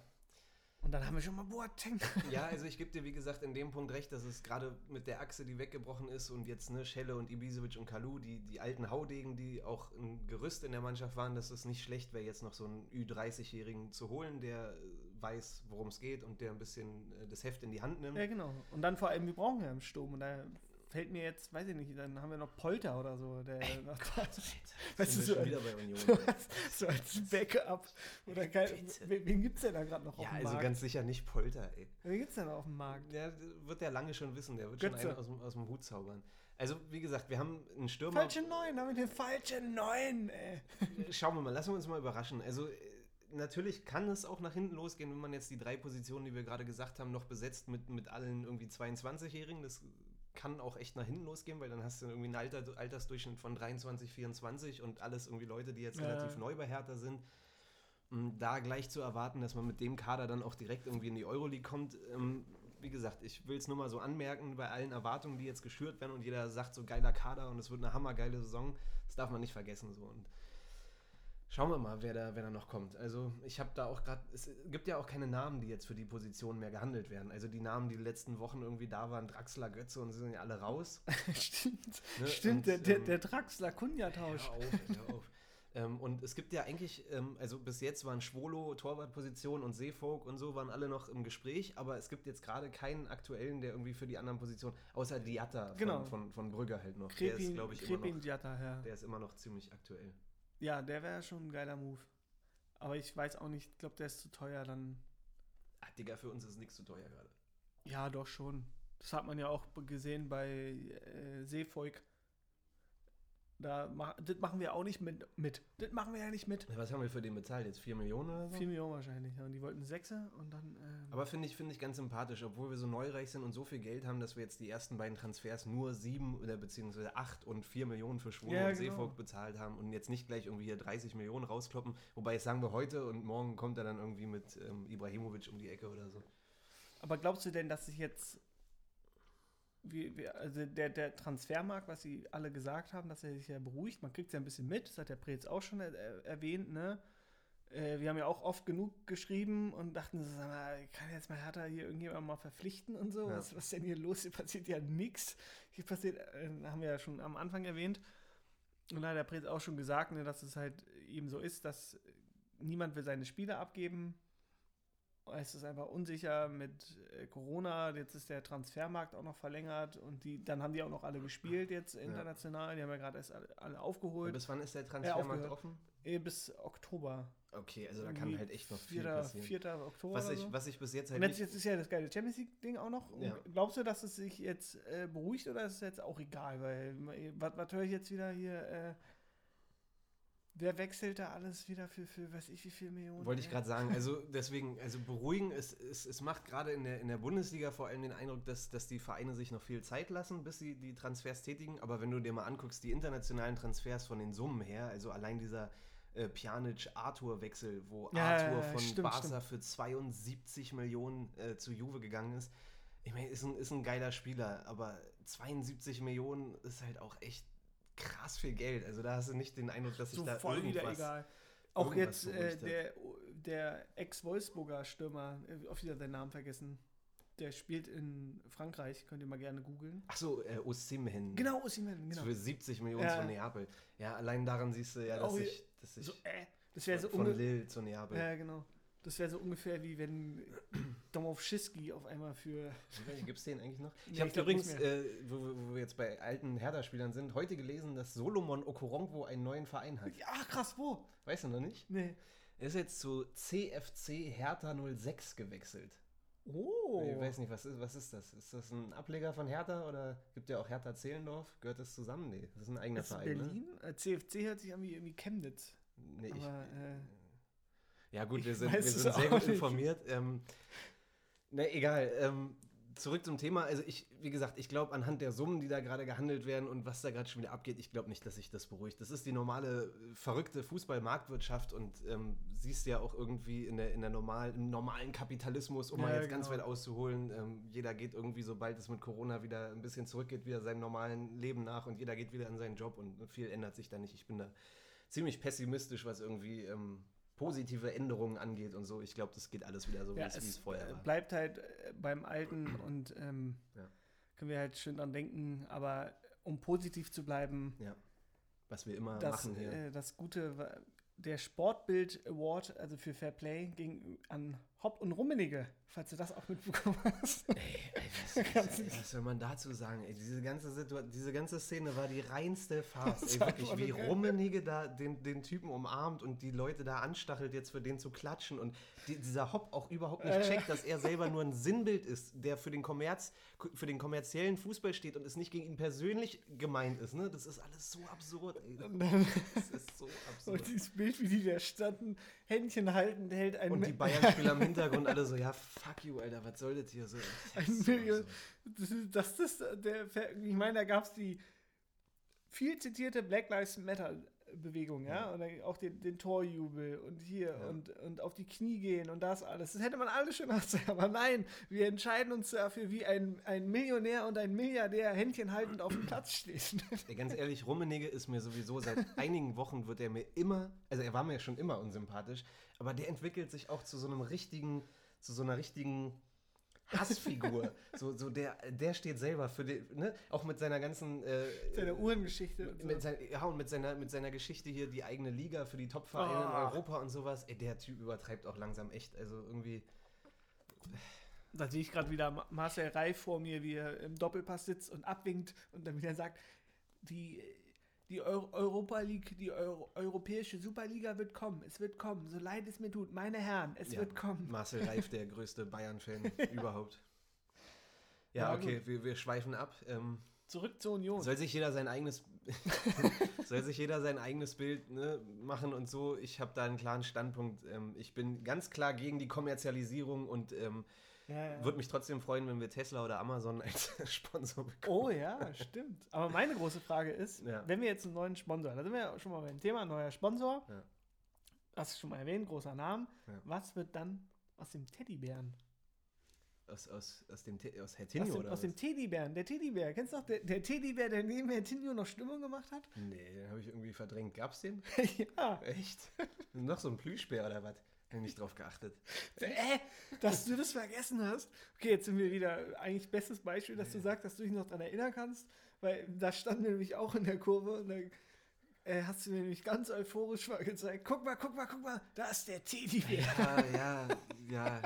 Und dann haben wir schon mal Boateng. ja, also ich gebe dir wie gesagt in dem Punkt recht, dass es gerade mit der Achse, die weggebrochen ist und jetzt ne, Schelle und Ibisevic und Kalu, die, die alten Haudegen, die auch ein Gerüst in der Mannschaft waren, dass es nicht schlecht wäre, jetzt noch so einen Ü30-Jährigen zu holen, der weiß, worum es geht und der ein bisschen äh, das Heft in die Hand nimmt. ja, genau. Und dann vor allem, wir brauchen ja im Sturm. Und da fällt mir jetzt, weiß ich nicht, dann haben wir noch Polter oder so. Der noch weißt du, so, wieder bei Union. so als Backup. Oder kein, wen, wen gibt es denn da gerade noch ja, auf dem also Markt? ganz sicher nicht Polter, ey. wen gibt es denn da auf dem Markt? Der wird ja lange schon wissen, der wird Götze. schon einen aus dem, aus dem Hut zaubern. Also, wie gesagt, wir haben einen Stürmer. Falsche Neun, haben wir den falschen Neun, ey. Schauen wir mal, lassen wir uns mal überraschen. Also, natürlich kann es auch nach hinten losgehen, wenn man jetzt die drei Positionen, die wir gerade gesagt haben, noch besetzt mit, mit allen irgendwie 22-Jährigen. Das kann auch echt nach hinten losgehen, weil dann hast du irgendwie einen Alter, Altersdurchschnitt von 23, 24 und alles irgendwie Leute, die jetzt Ja. relativ neu bei Hertha sind. Und da gleich zu erwarten, dass man mit dem Kader dann auch direkt irgendwie in die Euroleague kommt, ähm, wie gesagt, ich will es nur mal so anmerken, bei allen Erwartungen, die jetzt geschürt werden und jeder sagt so geiler Kader und es wird eine hammergeile Saison, das darf man nicht vergessen so und Schauen wir mal, wer da, wer da noch kommt. Also ich habe da auch gerade, es gibt ja auch keine Namen, die jetzt für die Position mehr gehandelt werden. Also die Namen, die, die letzten Wochen irgendwie da waren, Draxler, Götze und sie sind ja alle raus. Stimmt. Ne? Stimmt, Und, der, der, ähm, der Draxler-Kunja-Tausch. Hör auf, hör auf. ähm, und es gibt ja eigentlich, ähm, also bis jetzt waren Schwolo, Torwartposition und Seefolk und so waren alle noch im Gespräch, aber es gibt jetzt gerade keinen aktuellen, der irgendwie für die anderen Positionen, außer Diatta von, Genau. von, von Brügge halt noch. der ist, Krepin, glaube ich, immer Krepin noch, Diatta, ja. der ist immer noch ziemlich aktuell. Ja, der wäre schon ein geiler Move. Aber ich weiß auch nicht, ich glaube, der ist zu teuer dann. Ah, Digga, für uns ist nichts zu teuer gerade. Ja, doch schon. Das hat man ja auch gesehen bei äh, Seevolk. Da mach, das machen wir auch nicht mit, mit. Das machen wir ja nicht mit. Was haben wir für den bezahlt? Jetzt 4 Millionen oder so? 4 Millionen wahrscheinlich. Ja. Und die wollten Sechse und dann. ähm, Aber finde ich, finde ich ganz sympathisch, obwohl wir so neureich sind und so viel Geld haben, dass wir jetzt die ersten beiden Transfers nur sieben oder beziehungsweise acht und vier Millionen für Schwule Ja, und genau. Seefolk bezahlt haben und jetzt nicht gleich irgendwie hier 30 Millionen rauskloppen. Wobei, jetzt sagen wir heute und morgen kommt er dann irgendwie mit ähm, Ibrahimovic um die Ecke oder so. Aber glaubst du denn, dass sich jetzt. Wie, wie, also der, der Transfermarkt, was sie alle gesagt haben, dass er sich ja beruhigt, man kriegt es ja ein bisschen mit, das hat der Preetz auch schon er, er, erwähnt, ne? Äh, wir haben ja auch oft genug geschrieben und dachten, so, sag mal, kann jetzt mal Hertha hier irgendjemand mal verpflichten und so? Ja. Was, was ist denn hier los? Hier passiert ja nichts. Hier passiert, äh, haben wir ja schon am Anfang erwähnt. Und da hat der Preetz auch schon gesagt, ne, dass es halt eben so ist, dass niemand will seine Spiele abgeben. Es ist einfach unsicher mit äh, Corona. Jetzt ist der Transfermarkt auch noch verlängert und die, dann haben die auch noch alle gespielt jetzt international. Die haben ja gerade erst alle, alle Und aufgeholt. bis wann ist der Transfermarkt aufgehört. offen? Bis Oktober. Okay, also da kann halt echt noch viel 4. passieren. 4. Oktober. Was ich, so. was ich bis jetzt halt und jetzt, nicht... jetzt ist ja das geile Champions League-Ding auch noch. Und Ja. Glaubst du, dass es sich jetzt äh, beruhigt oder ist es jetzt auch egal? Weil, was, was höre ich jetzt wieder hier? Äh, wer wechselt da alles wieder für, für weiß ich wie viel Millionen? Wollte ich gerade sagen. Also deswegen, also beruhigen, es, es, es macht gerade in der, in der Bundesliga vor allem den Eindruck, dass, dass die Vereine sich noch viel Zeit lassen, bis sie die Transfers tätigen. Aber wenn du dir mal anguckst, die internationalen Transfers von den Summen her, also allein dieser äh, Pjanic-Arthur-Wechsel, wo Ja, Arthur von stimmt, Barca für 72 Millionen äh, zu Juve gegangen ist. Ich meine, ist ein, ist ein geiler Spieler, aber 72 Millionen ist halt auch echt krass viel Geld. Also da hast du nicht den Eindruck, dass So da voll wieder irgendwas egal. Auch jetzt äh, der, der Ex-Wolfsburger Stürmer, äh, auf wieder seinen Namen vergessen. Der spielt in Frankreich, könnt ihr mal gerne googeln. Achso, äh, Osimhen. Genau, Osimhen, genau. Für 70 Millionen ja. zu Neapel. Ja, allein daran siehst du ja, dass ich, dass ich so, äh, das wäre so von Lille zu Neapel. Ja, genau. Das wäre so ungefähr wie wenn Domowski auf einmal für. Gibt es den eigentlich noch? Ich habe übrigens, äh, wo, wo, wir jetzt bei alten Hertha-Spielern sind, heute gelesen, dass Solomon Okoronkwo einen neuen Verein hat. Ach krass, wo? Weißt du noch nicht? Nee. Er ist jetzt zu CFC Hertha 06 gewechselt. Oh. Ich weiß nicht, was ist, was ist das? Ist das ein Ableger von Hertha oder gibt ja auch Hertha Zehlendorf? Gehört das zusammen? Nee, das ist ein eigener ist Verein. Ne? Berlin? Ne? CFC hört sich an wie irgendwie Chemnitz. Nee, Aber, ich, äh, ja, gut, wir sind, wir sind sehr gut nicht. informiert. Ähm, na, egal. Ähm, zurück zum Thema. Also, ich, wie gesagt, ich glaube, anhand der Summen, die da gerade gehandelt werden und was da gerade schon wieder abgeht, ich glaube nicht, dass sich das beruhigt. Das ist die normale, verrückte Fußballmarktwirtschaft und ähm, siehst ja auch irgendwie in der, in der normal, im normalen Kapitalismus, um ja, mal jetzt genau. ganz weit auszuholen. Ähm, jeder geht irgendwie, sobald es mit Corona wieder ein bisschen zurückgeht, wieder seinem normalen Leben nach und jeder geht wieder in seinen Job und viel ändert sich da nicht. Ich bin da ziemlich pessimistisch, was irgendwie ähm, positive Änderungen angeht und so. Ich glaube, das geht alles wieder so, ja, wie es vorher war. bleibt halt äh, beim Alten und ähm, ja. können wir halt schön dran denken, aber um positiv zu bleiben. Ja. Was wir immer das, machen hier. Äh, das Gute, der Sportbild Award, also für Fair Play, ging an Hopp und Rummenigge, falls du das auch mitbekommen hast. Ey, ey was, was, soll man dazu sagen? Ey, diese, ganze diese ganze Szene war die reinste Farce. Ey, wirklich, wie Rummenigge da den, den Typen umarmt und die Leute da anstachelt, jetzt für den zu klatschen und die, dieser Hopp auch überhaupt nicht checkt, dass er selber nur ein Sinnbild ist, der für den Kommerz, für den kommerziellen Fußball steht und es nicht gegen ihn persönlich gemeint ist. Ne? Das ist alles so absurd. Ey. Das ist so absurd. Und dieses Bild, wie die da standen, Händchen halten, hält ein... Und die Bayern-Spieler Hintergrund alle so, ja, fuck you, Alter, was soll das hier so? Ein Million, das, ist, der, ich meine, da gab es die viel zitierte Black Lives Matter Bewegung, ja, und dann auch den, den Torjubel und hier ja. und, und auf die Knie gehen und das alles. Das hätte man alles schon machen aber nein, wir entscheiden uns dafür, wie ein, ein Millionär und ein Milliardär Händchen haltend auf dem Platz stehen. Ja, ganz ehrlich, Rummenigge ist mir sowieso seit einigen Wochen wird er mir immer, also er war mir schon immer unsympathisch, aber der entwickelt sich auch zu so einem richtigen, zu so einer richtigen Hassfigur. so, so der, der steht selber für den, ne? Auch mit seiner ganzen äh, seine Uhrengeschichte. Mit, mit sein, ja, und mit seiner, mit seiner Geschichte hier, die eigene Liga für die Topvereine oh. in Europa und sowas. Ey, der Typ übertreibt auch langsam echt. Also irgendwie. Da sehe ich gerade wieder Marcel Reif vor mir, wie er im Doppelpass sitzt und abwinkt und dann wieder sagt, die die Euro Europa League, die Euro europäische Superliga wird kommen. Es wird kommen, so leid es mir tut. Meine Herren, es ja, wird kommen. Marcel Reif, der größte Bayern-Fan überhaupt. Ja, ja okay, wir, wir schweifen ab. Ähm, Zurück zur Union. Soll sich jeder sein eigenes, soll sich jeder sein eigenes Bild ne, machen und so. Ich habe da einen klaren Standpunkt. Ähm, ich bin ganz klar gegen die Kommerzialisierung und ähm, ja, ja. Würde mich trotzdem freuen, wenn wir Tesla oder Amazon als Sponsor bekommen. Oh ja, stimmt. Aber meine große Frage ist, ja. wenn wir jetzt einen neuen Sponsor, da sind wir ja schon mal beim Thema, neuer Sponsor, ja. hast du schon mal erwähnt, großer Name, was wird dann aus dem Teddybären? Aus, aus, aus dem aus Hertinho, aus dem, oder aus dem Teddybären, der Teddybär. Kennst du noch, der, der Teddybär, der neben Hertinho noch Stimmung gemacht hat? Nee, den habe ich irgendwie verdrängt. Gab's den? ja. Echt? noch so ein Plüschbär oder was? Hab nicht drauf geachtet. Äh, dass du das vergessen hast. Okay, jetzt sind wir wieder eigentlich bestes Beispiel, dass du sagst, dass du dich noch daran erinnern kannst, weil da stand nämlich auch in der Kurve und da äh, hast du mir nämlich ganz euphorisch mal gezeigt. Guck mal, guck mal, guck mal, da ist der Teddybär. Ja, ja, ja.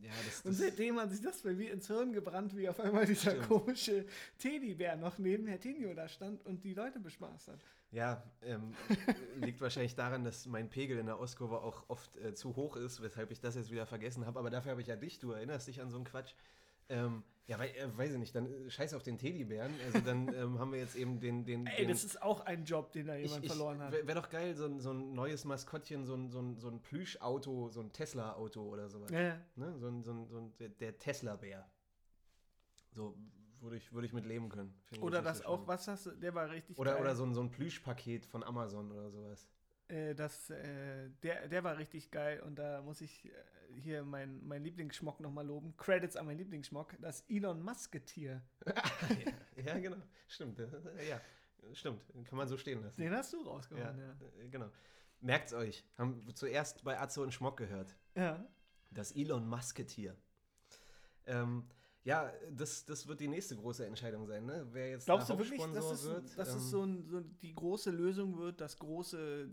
Ja, das, das und seitdem hat sich das bei mir ins Hirn gebrannt, wie auf einmal dieser stimmt. komische Teddybär noch neben Herr Tinio da stand und die Leute bespaßt hat. Ja, ähm, liegt wahrscheinlich daran, dass mein Pegel in der Ostkurve auch oft äh, zu hoch ist, weshalb ich das jetzt wieder vergessen habe. Aber dafür habe ich ja dich, du erinnerst dich an so einen Quatsch. Ähm, ja, weil, äh, weiß ich nicht, dann äh, scheiß auf den Teddybären. Also dann ähm, haben wir jetzt eben den, den. Ey, den, das ist auch ein Job, den da jemand ich, verloren hat. Wäre wär doch geil, so ein, so ein neues Maskottchen, so ein, so ein, so ein Plüschauto, so ein Tesla-Auto oder sowas. Ja. Ne? So ein, so ein, so ein, der Tesla-Bär. So würde ich, würde ich mit leben können. Oder das auch, was hast du, der war richtig Oder, geil. oder so ein, so ein Plüschpaket von Amazon oder sowas. Äh, das, äh, der, der war richtig geil und da muss ich äh, hier mein, mein Lieblingsschmock nochmal loben. Credits an mein Lieblingsschmock, das Elon Musketier. ja, ja, genau. Stimmt. Ja, stimmt. Kann man so stehen lassen. Den hast du rausgehauen, ja. ja. Genau. Merkt's euch. Haben zuerst bei Atze und Schmock gehört. Ja. Das Elon Musketier. Ähm, ja, das, das wird die nächste große Entscheidung sein, ne? Wer jetzt Glaubst du wirklich, dass es, wird, dass ähm, es so, ein, so, die große Lösung wird, das große,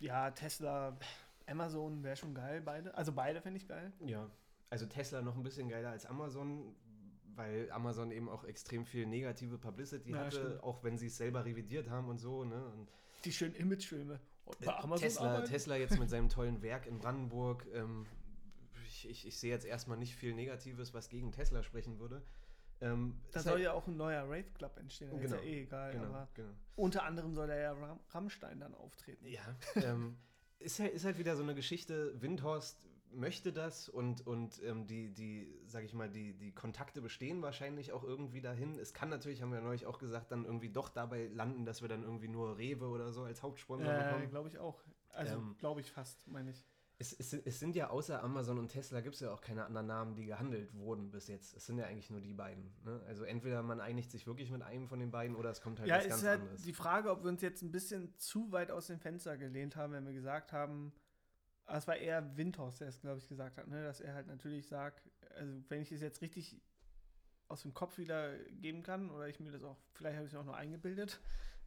ja, Tesla, Amazon wäre schon geil, beide. Also beide fände ich geil. Ja, also Tesla noch ein bisschen geiler als Amazon, weil Amazon eben auch extrem viel negative Publicity ja, hatte, stimmt. auch wenn sie es selber revidiert haben und so, ne? Und die schönen Imagefilme. Äh, Tesla, Tesla jetzt mit seinem tollen Werk in Brandenburg, ähm, ich, ich, ich sehe jetzt erstmal nicht viel Negatives, was gegen Tesla sprechen würde. Ähm, da soll halt, ja auch ein neuer Rave Club entstehen, genau, ist ja eh egal. Genau, aber genau. unter anderem soll da ja Ram Rammstein dann auftreten. Ja, ähm, ist, halt, ist halt wieder so eine Geschichte. Windhorst möchte das und, und ähm, die, die, sag ich mal, die, die Kontakte bestehen wahrscheinlich auch irgendwie dahin. Es kann natürlich, haben wir neulich auch gesagt, dann irgendwie doch dabei landen, dass wir dann irgendwie nur Rewe oder so als Hauptsponsor äh, bekommen. glaube ich auch. Also ähm, glaube ich fast, meine ich. Es, es, es, sind ja außer Amazon und Tesla gibt es ja auch keine anderen Namen, die gehandelt wurden bis jetzt. Es sind ja eigentlich nur die beiden. Ne? Also entweder man einigt sich wirklich mit einem von den beiden oder es kommt halt ja, was ganz halt anderes. Ja, ist die Frage, ob wir uns jetzt ein bisschen zu weit aus dem Fenster gelehnt haben, wenn wir gesagt haben, ah, es war eher Windhorst, der es, glaube ich, gesagt hat, ne? dass er halt natürlich sagt, also wenn ich es jetzt richtig aus dem Kopf wieder geben kann, oder ich mir das auch, vielleicht habe ich es auch noch eingebildet,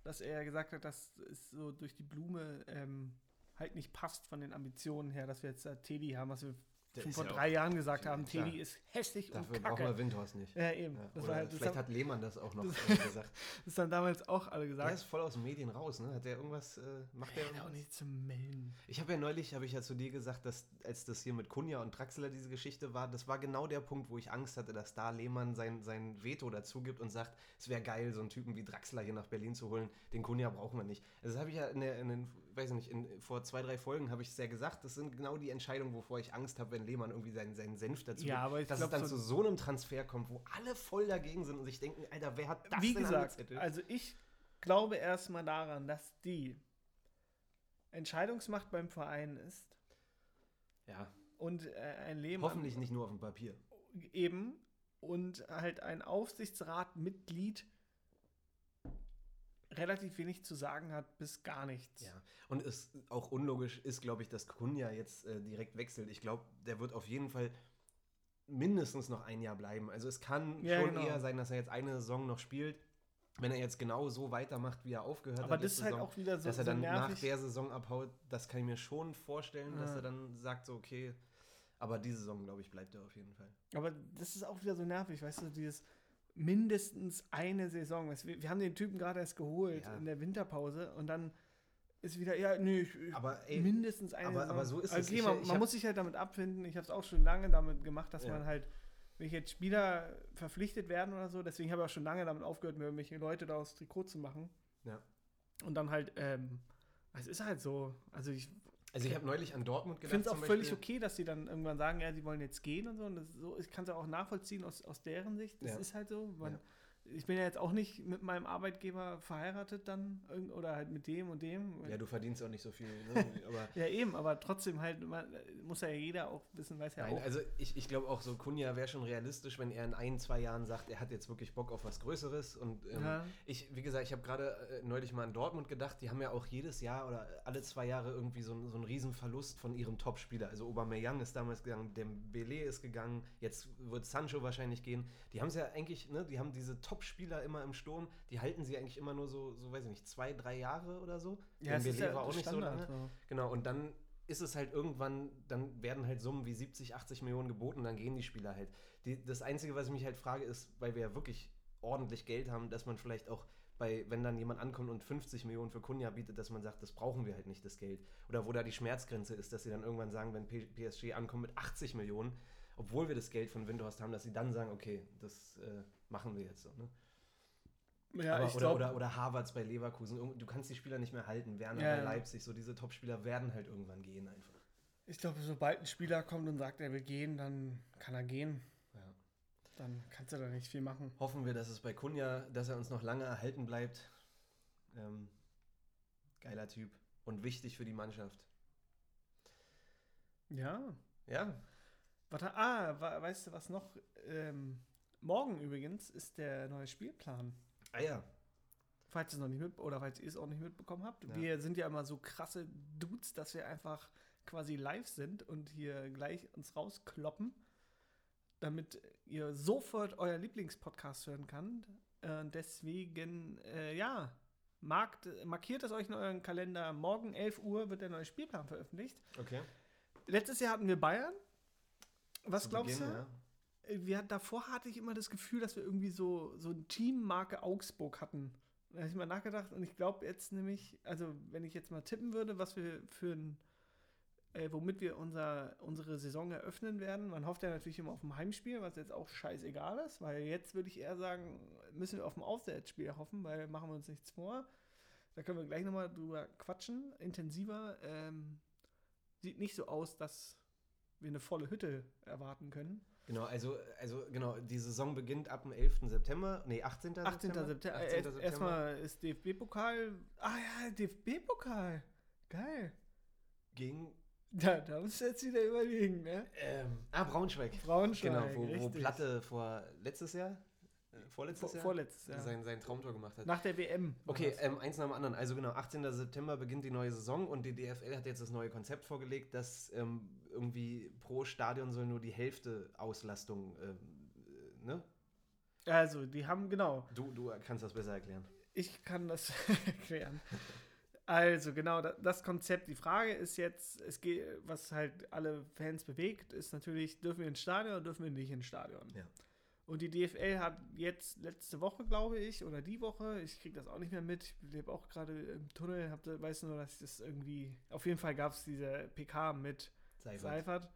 dass er gesagt hat, dass es so durch die Blume ähm, halt nicht passt von den Ambitionen her, dass wir jetzt äh, Teddy haben, was wir der schon vor ja drei Jahren gesagt haben, klar. Teddy ist hässlich Dafür und kacke. brauchen wir Windhorst nicht. Ja, eben. Ja, halt, vielleicht hat Lehmann das auch noch das, gesagt. das ist dann damals auch alle gesagt. Der ist voll aus den Medien raus, ne? Hat der irgendwas, äh, macht der auch nicht zu melden. Ich habe ja neulich, habe ich ja zu dir gesagt, dass als das hier mit Kunja und Draxler diese Geschichte war, das war genau der Punkt, wo ich Angst hatte, dass da Lehmann sein, sein Veto dazu gibt und sagt, es wäre geil, so einen Typen wie Draxler hier nach Berlin zu holen. Den Kunja brauchen wir nicht. Also das habe ich ja in, der, in den weiß nicht, in, vor zwei, drei Folgen habe ich es ja gesagt, das sind genau die Entscheidungen, wovor ich Angst habe, wenn Lehmann irgendwie seinen, seinen Senf dazu ja, aber ich dass glaub, es dann so zu so einem Transfer kommt, wo alle voll dagegen sind und sich denken, Alter, wer hat das Wie denn gesagt, also ich glaube erstmal daran, dass die Entscheidungsmacht beim Verein ist. Ja. Und äh, ein Lehmann. Hoffentlich nicht nur auf dem Papier. Eben. Und halt ein Aufsichtsratmitglied relativ wenig zu sagen hat, bis gar nichts. Ja, und es auch unlogisch ist, glaube ich, dass Kunja jetzt äh, direkt wechselt. Ich glaube, der wird auf jeden Fall mindestens noch ein Jahr bleiben. Also es kann ja, schon genau. eher sein, dass er jetzt eine Saison noch spielt. Wenn er jetzt genau so weitermacht, wie er aufgehört Aber hat, das ist halt auch wieder so, dass er dann so nach der Saison abhaut, das kann ich mir schon vorstellen, ja. dass er dann sagt so, okay, aber diese Saison, glaube ich, bleibt er auf jeden Fall. Aber das ist auch wieder so nervig, weißt du, dieses mindestens eine Saison. Wir, haben den Typen gerade erst geholt ja. in der Winterpause und dann ist wieder, ja, nee, aber, ey, mindestens eine aber, Saison. Aber so ist also, okay, es. man, ich man muss sich halt damit abfinden. Ich habe es auch schon lange damit gemacht, dass ja. man halt, wenn ich jetzt Spieler verpflichtet werden oder so, deswegen habe ich auch schon lange damit aufgehört, mir irgendwelche Leute da aus Trikot zu machen. Ja. Und dann halt, ähm, es ist halt so. Also ich also ich habe neulich an Dortmund gedacht. Ich finde es auch völlig okay, dass sie dann irgendwann sagen, ja, sie wollen jetzt gehen und so. Und das so, ich kann es auch nachvollziehen aus, aus deren Sicht. Das ja. ist halt so. Man, ja ich bin ja jetzt auch nicht mit meinem Arbeitgeber verheiratet dann oder halt mit dem und dem. Ja, du verdienst auch nicht so viel. Ne? ja, eben, aber trotzdem halt man, muss ja jeder auch wissen, weiß ja Nein, auch. Also ich, ich glaube auch so, Kunja wäre schon realistisch, wenn er in ein, zwei Jahren sagt, er hat jetzt wirklich Bock auf was Größeres. Und ähm, ja. ich, wie gesagt, ich habe gerade äh, neulich mal an Dortmund gedacht, die haben ja auch jedes Jahr oder alle zwei Jahre irgendwie so, so einen riesen Verlust von ihrem Topspieler. Also Aubameyang ist damals gegangen, Dembele ist gegangen, jetzt wird Sancho wahrscheinlich gehen. Die haben es ja eigentlich, ne, die haben diese Top Top-Spieler immer im Sturm, die halten sie eigentlich immer nur so, so weiß ich nicht, zwei, drei Jahre oder so. Ja, das ist ja war auch nicht Standard, so lange. So. Genau, und dann ist es halt irgendwann, dann werden halt Summen wie 70, 80 Millionen geboten, dann gehen die Spieler halt. Die, das Einzige, was ich mich halt frage, ist, weil wir ja wirklich ordentlich Geld haben, dass man vielleicht auch bei, wenn dann jemand ankommt und 50 Millionen für Kunja bietet, dass man sagt, das brauchen wir halt nicht, das Geld. Oder wo da die Schmerzgrenze ist, dass sie dann irgendwann sagen, wenn PSG ankommt mit 80 Millionen, obwohl wir das Geld von Windhorst haben, dass sie dann sagen, okay, das äh, machen wir jetzt so. Ne? Ja, Aber, oder, glaub, oder, oder Harvards bei Leverkusen. Du kannst die Spieler nicht mehr halten. Werner ja, bei Leipzig. So diese Topspieler werden halt irgendwann gehen einfach. Ich glaube, sobald ein Spieler kommt und sagt, er will gehen, dann kann er gehen. Ja. Dann kannst du da nicht viel machen. Hoffen wir, dass es bei Kunja, dass er uns noch lange erhalten bleibt. Ähm, geiler Typ. Und wichtig für die Mannschaft. Ja. Ja. Warte, ah, weißt du was noch? Ähm, morgen übrigens ist der neue Spielplan Ah ja. falls ihr es noch nicht mit oder falls ihr es auch nicht mitbekommen habt. Ja. Wir sind ja immer so krasse Dudes, dass wir einfach quasi live sind und hier gleich uns rauskloppen, damit ihr sofort euer Lieblingspodcast hören könnt. Äh, deswegen, äh, ja, markt, markiert es euch in euren Kalender. Morgen 11 Uhr wird der neue Spielplan veröffentlicht. Okay. Letztes Jahr hatten wir Bayern. Was glaubst Beginn, du? Ja. Äh, wir, davor hatte ich immer das Gefühl, dass wir irgendwie so, so ein Teammarke Augsburg hatten. Da habe ich mal nachgedacht und ich glaube jetzt nämlich, also wenn ich jetzt mal tippen würde, was wir für ein, äh, womit wir unser, unsere Saison eröffnen werden. Man hofft ja natürlich immer auf ein Heimspiel, was jetzt auch scheißegal ist, weil jetzt würde ich eher sagen, müssen wir auf ein Aufwärtsspiel hoffen, weil machen wir uns nichts vor. Da können wir gleich nochmal drüber quatschen, intensiver. Ähm, sieht nicht so aus, dass wir eine volle Hütte erwarten können. Genau, also, also genau, die Saison beginnt ab dem 11. September, nee, 18. 18. September. 18. Äh, September. Erstmal ist DFB-Pokal, ah ja, DFB-Pokal, geil. Gegen ja, da musst du jetzt wieder überlegen, ne? Ähm, ah, Braunschweig. Braunschweig. Genau, wo, wo Platte vor letztes Jahr vorletztes Jahr? Vorletztes Jahr. Sein, sein Traumtor gemacht hat. Nach der WM. Okay, ähm, eins nach dem anderen. Also genau, 18. September beginnt die neue Saison und die DFL hat jetzt das neue Konzept vorgelegt, dass ähm, irgendwie pro Stadion soll nur die Hälfte Auslastung, ähm, äh, ne? Also, die haben, genau. Du, du kannst das besser erklären. Ich kann das erklären. Also, genau, das Konzept. Die Frage ist jetzt, es geht, was halt alle Fans bewegt, ist natürlich, dürfen wir ins Stadion oder dürfen wir nicht ins Stadion? Ja. Und die DFL hat jetzt letzte Woche, glaube ich, oder die Woche, ich kriege das auch nicht mehr mit, ich lebe auch gerade im Tunnel, hab, weiß nur, dass das irgendwie, auf jeden Fall gab es diese PK mit Seifert. Seifert.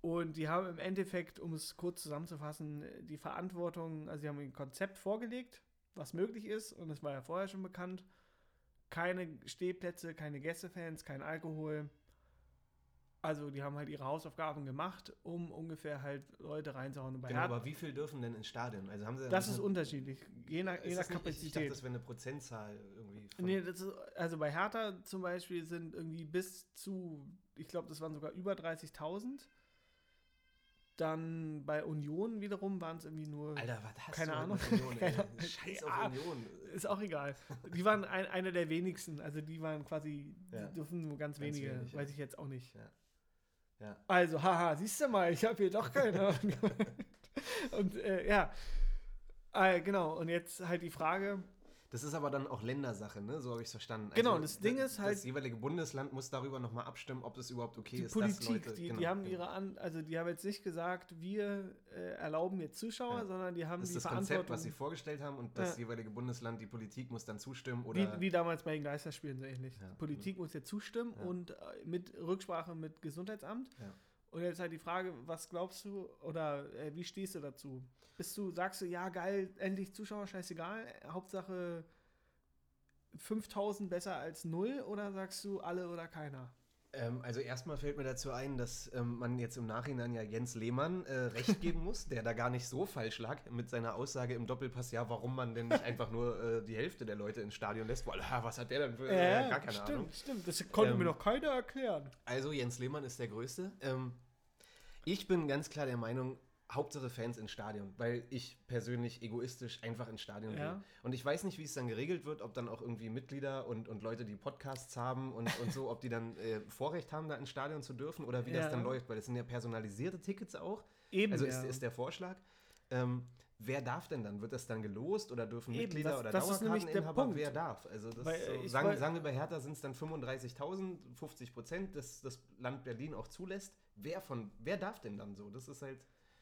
Und die haben im Endeffekt, um es kurz zusammenzufassen, die Verantwortung, also sie haben ein Konzept vorgelegt, was möglich ist, und das war ja vorher schon bekannt. Keine Stehplätze, keine Gästefans, kein Alkohol, also die haben halt ihre Hausaufgaben gemacht, um ungefähr halt Leute reinzuhauen. genau, aber wie viel dürfen denn ins Stadion? Also haben sie das ist eine, unterschiedlich, je nach, je nach Kapazität. ich dachte, das wäre eine Prozentzahl irgendwie. Nee, ist, also bei Hertha zum Beispiel sind irgendwie bis zu, ich glaube, das waren sogar über 30.000. Dann bei Union wiederum waren es irgendwie nur. Alter, was hast keine du Ahnung. Union, Scheiß auf Union. Ist auch egal. Die waren ein, einer der wenigsten. Also die waren quasi, ja. die dürfen nur ganz, ganz wenige, wenig, weiß ja. ich jetzt auch nicht. Ja. Ja. Also, haha, siehst du mal, ich habe hier doch keine. und äh, ja, äh, genau. Und jetzt halt die Frage. Das ist aber dann auch Ländersache, ne? So habe ich es verstanden. Genau, also, das Ding ist halt. Das jeweilige Bundesland muss darüber nochmal abstimmen, ob das überhaupt okay die ist. Politik, dass Leute, die, genau, die haben genau. ihre An also die haben jetzt nicht gesagt, wir äh, erlauben jetzt Zuschauer, ja. sondern die haben das die ist das Konzept, was sie vorgestellt haben und das ja. jeweilige Bundesland, die Politik muss dann zustimmen oder. Wie, wie damals bei den Geisterspielen so ähnlich. Ja. Politik muss jetzt zustimmen und äh, mit Rücksprache mit Gesundheitsamt. Und jetzt halt die Frage, was glaubst du oder äh, wie stehst du dazu? Bist du, sagst du, ja geil, endlich Zuschauer, scheißegal, Hauptsache 5000 besser als null oder sagst du alle oder keiner? Ähm, also erstmal fällt mir dazu ein, dass ähm, man jetzt im Nachhinein ja Jens Lehmann äh, recht geben muss, der da gar nicht so falsch lag mit seiner Aussage im Doppelpass, ja, warum man denn nicht einfach nur äh, die Hälfte der Leute ins Stadion lässt. Weil, ah, was hat der denn für äh, gar keine stimmt, Ahnung. Stimmt, das konnte ähm, mir noch keiner erklären. Also Jens Lehmann ist der Größte. Ähm, ich bin ganz klar der Meinung, Hauptsache Fans ins Stadion, weil ich persönlich egoistisch einfach ins Stadion ja. will. Und ich weiß nicht, wie es dann geregelt wird, ob dann auch irgendwie Mitglieder und, und Leute, die Podcasts haben und, und so, ob die dann äh, Vorrecht haben, da ins Stadion zu dürfen oder wie ja. das dann läuft, weil es sind ja personalisierte Tickets auch. Eben. Also ist, ist der Vorschlag. Ähm, wer darf denn dann? Wird das dann gelost oder dürfen Eben, Mitglieder das, oder das Dauerkarteninhaber? Wer darf? Also das weil, so, sagen, sagen wir bei Hertha sind es dann 35.000, 50 Prozent, dass das Land Berlin auch zulässt. Wer von, wer darf denn dann so? Das ist halt.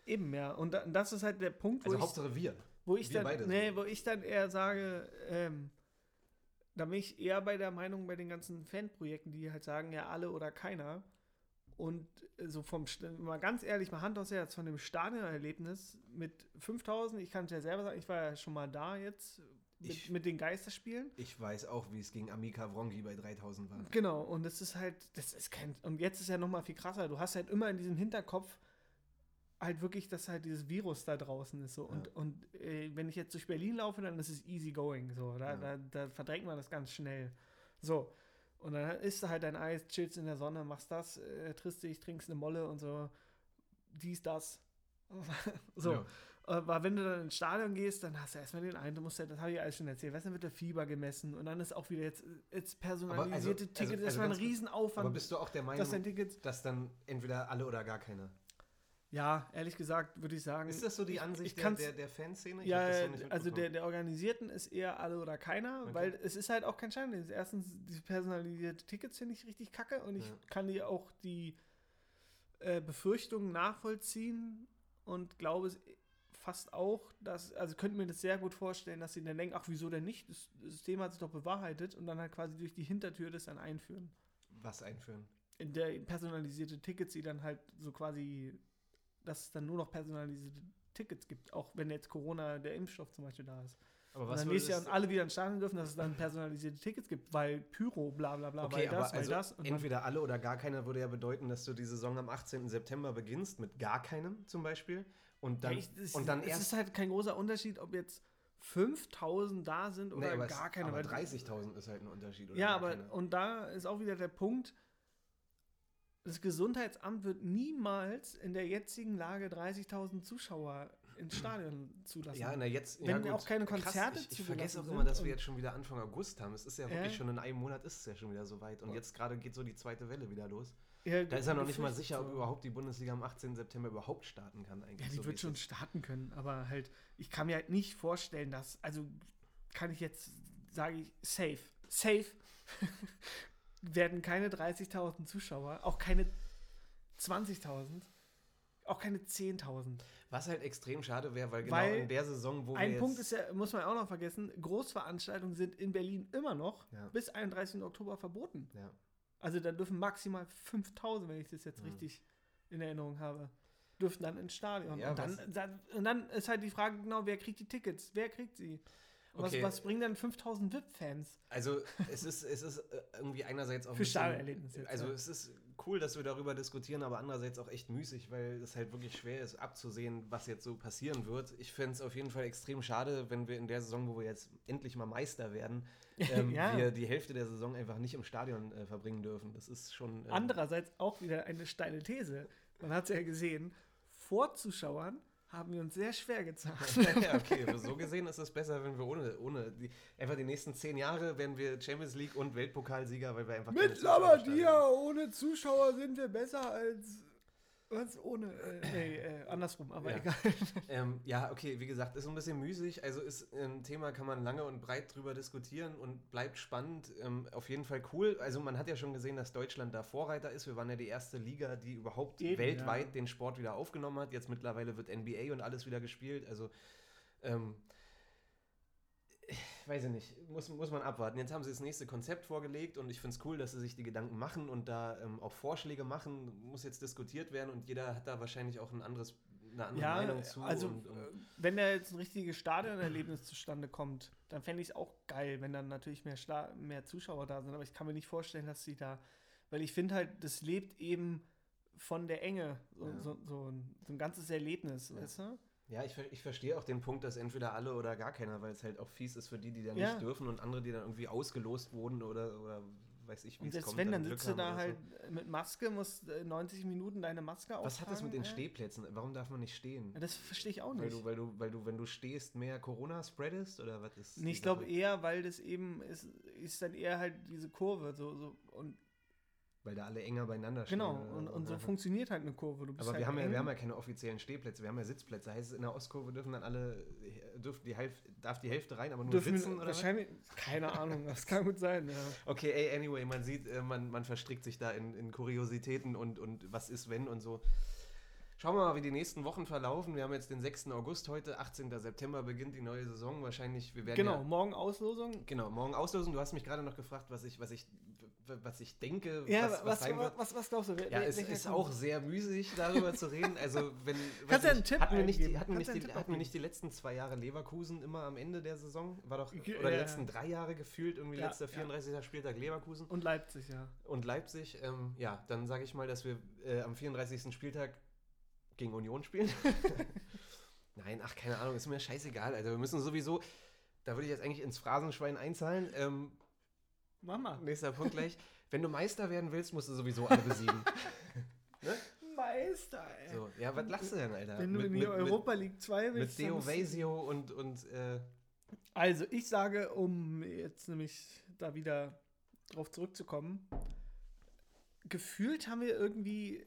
Eben, ja. Und das ist halt der Punkt, wo also ich. Hauptsache wir. Wo ich, wir dann, nee, wo ich dann eher sage, ähm, da bin ich eher bei der Meinung bei den ganzen Fanprojekten, die halt sagen, ja, alle oder keiner. Und so vom, mal ganz ehrlich, mal Hand aufs Herz, von dem Stadionerlebnis mit 5000, ich kann es ja selber sagen, ich war ja schon mal da jetzt mit, ich, mit den Geisterspielen. Ich weiß auch, wie es gegen Amika Wrongi bei 3000 war. Genau, und das ist halt, das ist kein, und jetzt ist ja noch mal viel krasser, du hast halt immer in diesem Hinterkopf, halt wirklich, dass halt dieses Virus da draußen ist. So. Und, ja. und äh, wenn ich jetzt durch Berlin laufe, dann ist es easy going. So. Da, ja. da, da verdrängt man das ganz schnell. So. Und dann isst du halt dein Eis, chillst in der Sonne, machst das, äh, triffst dich, trinkst eine Molle und so. Dies, das. so. Ja. Aber wenn du dann ins Stadion gehst, dann hast du erstmal den einen, du musst ja, das habe ich alles schon erzählt, weißt du, dann wird der Fieber gemessen und dann ist auch wieder jetzt, jetzt personalisierte also, Ticket, also, das also war ein Riesenaufwand. Aber bist du auch der Meinung, dass, dass dann entweder alle oder gar keiner? Ja, ehrlich gesagt würde ich sagen. Ist das so die Ansicht ich, der, der, der, Fanszene? Ich ja, so also der, der Organisierten ist eher alle oder keiner, okay. weil es ist halt auch kein Schein. Erstens, diese personalisierte Tickets finde ich richtig kacke und ich ja. kann dir auch die äh, Befürchtungen nachvollziehen und glaube es fast auch, dass, also könnte mir das sehr gut vorstellen, dass sie dann denken, ach, wieso denn nicht? Das System hat sich doch bewahrheitet und dann halt quasi durch die Hintertür das dann einführen. Was einführen? In der personalisierte Tickets, die dann halt so quasi dass es dann nur noch personalisierte Tickets gibt, auch wenn jetzt Corona, der Impfstoff zum Beispiel da ist. Aber was und dann nächstes Jahr alle wieder ins Stadion dürfen, dass es dann personalisierte Tickets gibt, weil Pyro, bla bla bla, okay, weil das, weil also das. entweder alle oder gar keiner würde ja bedeuten, dass du die Saison am 18. September beginnst, mit gar keinem zum Beispiel. Und dann, ja, ich, das, und dann erst. Es ist halt kein großer Unterschied, ob jetzt 5000 da sind oder nee, gar keine. Aber 30.000 ist halt ein Unterschied. ja, aber keine. und da ist auch wieder der Punkt, das Gesundheitsamt wird niemals in der jetzigen Lage 30.000 Zuschauer ins Stadion zulassen. Ja, na jetzt, Wenn ja auch keine Konzerte Krass, ich, ich vergesse auch immer, dass wir jetzt schon wieder Anfang August haben. Es ist ja wirklich äh? schon in einem Monat ist es ja schon wieder so weit. Und jetzt gerade geht so die zweite Welle wieder los. Ja, da ist ja noch nicht mal sicher, ob überhaupt die Bundesliga am 18. September überhaupt starten kann eigentlich. Ja, die so wird schon starten können, aber halt, ich kann mir halt nicht vorstellen, dass, also kann ich jetzt, sage ich, safe, safe werden keine 30.000 Zuschauer, auch keine 20.000, auch keine 10.000. Was halt extrem schade wäre, weil genau weil in der Saison, wo ein wir Punkt ist ja, muss man auch noch vergessen, Großveranstaltungen sind in Berlin immer noch ja. bis 31. Oktober verboten. Ja. Also da dürfen maximal 5.000, wenn ich das jetzt mhm. richtig in Erinnerung habe, dürfen dann ins Stadion. Ja, und, dann, dann, und dann ist halt die Frage genau, wer kriegt die Tickets? Wer kriegt sie? Okay. Was, was bringen dann 5000 VIP-Fans? Also, es ist, es ist äh, irgendwie einerseits auch. Für Stadionerlebnis jetzt. Also, ja. es ist cool, dass wir darüber diskutieren, aber andererseits auch echt müßig, weil es halt wirklich schwer ist, abzusehen, was jetzt so passieren wird. Ich fände es auf jeden Fall extrem schade, wenn wir in der Saison, wo wir jetzt endlich mal Meister werden, ähm, ja. wir die Hälfte der Saison einfach nicht im Stadion äh, verbringen dürfen. Das ist schon. Ähm, andererseits auch wieder eine steile These. Man hat es ja gesehen, vor Zuschauern haben wir uns sehr schwer getan. ja, okay, so gesehen ist es besser, wenn wir ohne, ohne die, einfach die nächsten zehn Jahre werden wir Champions League und Weltpokalsieger, weil wir einfach mit Labadia ohne Zuschauer sind wir besser als was ohne, äh, nee, äh, andersrum, aber ja. egal. Ähm, ja, okay, wie gesagt, ist ein bisschen müßig. Also ist ein Thema, kann man lange und breit drüber diskutieren und bleibt spannend. Ähm, auf jeden Fall cool. Also man hat ja schon gesehen, dass Deutschland da Vorreiter ist. Wir waren ja die erste Liga, die überhaupt Eben, weltweit ja. den Sport wieder aufgenommen hat. Jetzt mittlerweile wird NBA und alles wieder gespielt. Also ähm, weiß ich nicht, muss, muss man abwarten. Jetzt haben sie das nächste Konzept vorgelegt und ich finde es cool, dass sie sich die Gedanken machen und da ähm, auch Vorschläge machen. Muss jetzt diskutiert werden und jeder hat da wahrscheinlich auch ein anderes, eine andere ja, Meinung zu. Also, und, und äh, wenn da jetzt ein richtiges Stadionerlebnis zustande kommt, dann fände ich es auch geil, wenn dann natürlich mehr, mehr Zuschauer da sind. Aber ich kann mir nicht vorstellen, dass sie da, weil ich finde halt, das lebt eben von der Enge, so, ja. so, so, ein, so, ein, ganzes Erlebnis, ja. weißt du? Ja, ich, ich verstehe auch den Punkt, dass entweder alle oder gar keiner, weil es halt auch fies ist für die, die dann ja. nicht dürfen und andere, die dann irgendwie ausgelost wurden oder, oder weiß ich, wie es kommt. wenn, dann, dann sitzt du da halt so. mit Maske, musst 90 äh, Minuten deine Maske auftragen. Was hat das mit den Stehplätzen? Warum darf man nicht stehen? Das verstehe ich auch nicht. Weil du, weil du, weil du, wenn du stehst, mehr Corona spreadest oder was ist? Nee, ich glaube eher, weil das eben ist, ist dann eher halt diese Kurve so, so und weil da alle enger beieinander stehen. Genau, und, und so funktioniert halt eine Kurve. aber halt wir, haben ja, wir haben ja keine offiziellen Stehplätze, wir haben ja Sitzplätze. Heißt es, in der Ostkurve dürfen dann alle, dürfen die Hälfte, darf die Hälfte rein, aber nur dürfen sitzen? Oder wahrscheinlich, keine Ahnung, das kann gut sein, ja. Okay, ey, anyway, man sieht, äh, man, man verstrickt sich da in, in Kuriositäten und, und was ist, wenn und so. Schauen wir mal, wie die nächsten Wochen verlaufen. Wir haben jetzt den 6. August heute, 18. September beginnt die neue Saison. Wahrscheinlich, wir werden. Genau, ja, morgen Auslosung. Genau, morgen Auslosung. Du hast mich gerade noch gefragt, was ich, was ich was ich denke, ja, was, was, was, was, was glaubst du? Ja, es ist auch sehr müßig, darüber zu reden. Also, wenn. Kannst du einen Tipp hatten wir nicht, die, hatten, wir nicht, die, hatten wir nicht die letzten zwei Jahre Leverkusen immer am Ende der Saison? War doch. Oder die letzten drei Jahre gefühlt, irgendwie ja, letzter 34. Ja. Spieltag Leverkusen. Und Leipzig, ja. Und Leipzig, ähm, ja, dann sage ich mal, dass wir äh, am 34. Spieltag gegen Union spielen. Nein, ach, keine Ahnung, ist mir scheißegal. Also, wir müssen sowieso. Da würde ich jetzt eigentlich ins Phrasenschwein einzahlen. Ähm, Mama. Nächster Punkt gleich. Wenn du Meister werden willst, musst du sowieso alle besiegen. ne? Meister, ey. So, ja, was lachst du denn, Alter? Wenn du in die Europa League 2 willst. Mit Deo Vasio und, und äh Also, ich sage, um jetzt nämlich da wieder drauf zurückzukommen, gefühlt haben wir irgendwie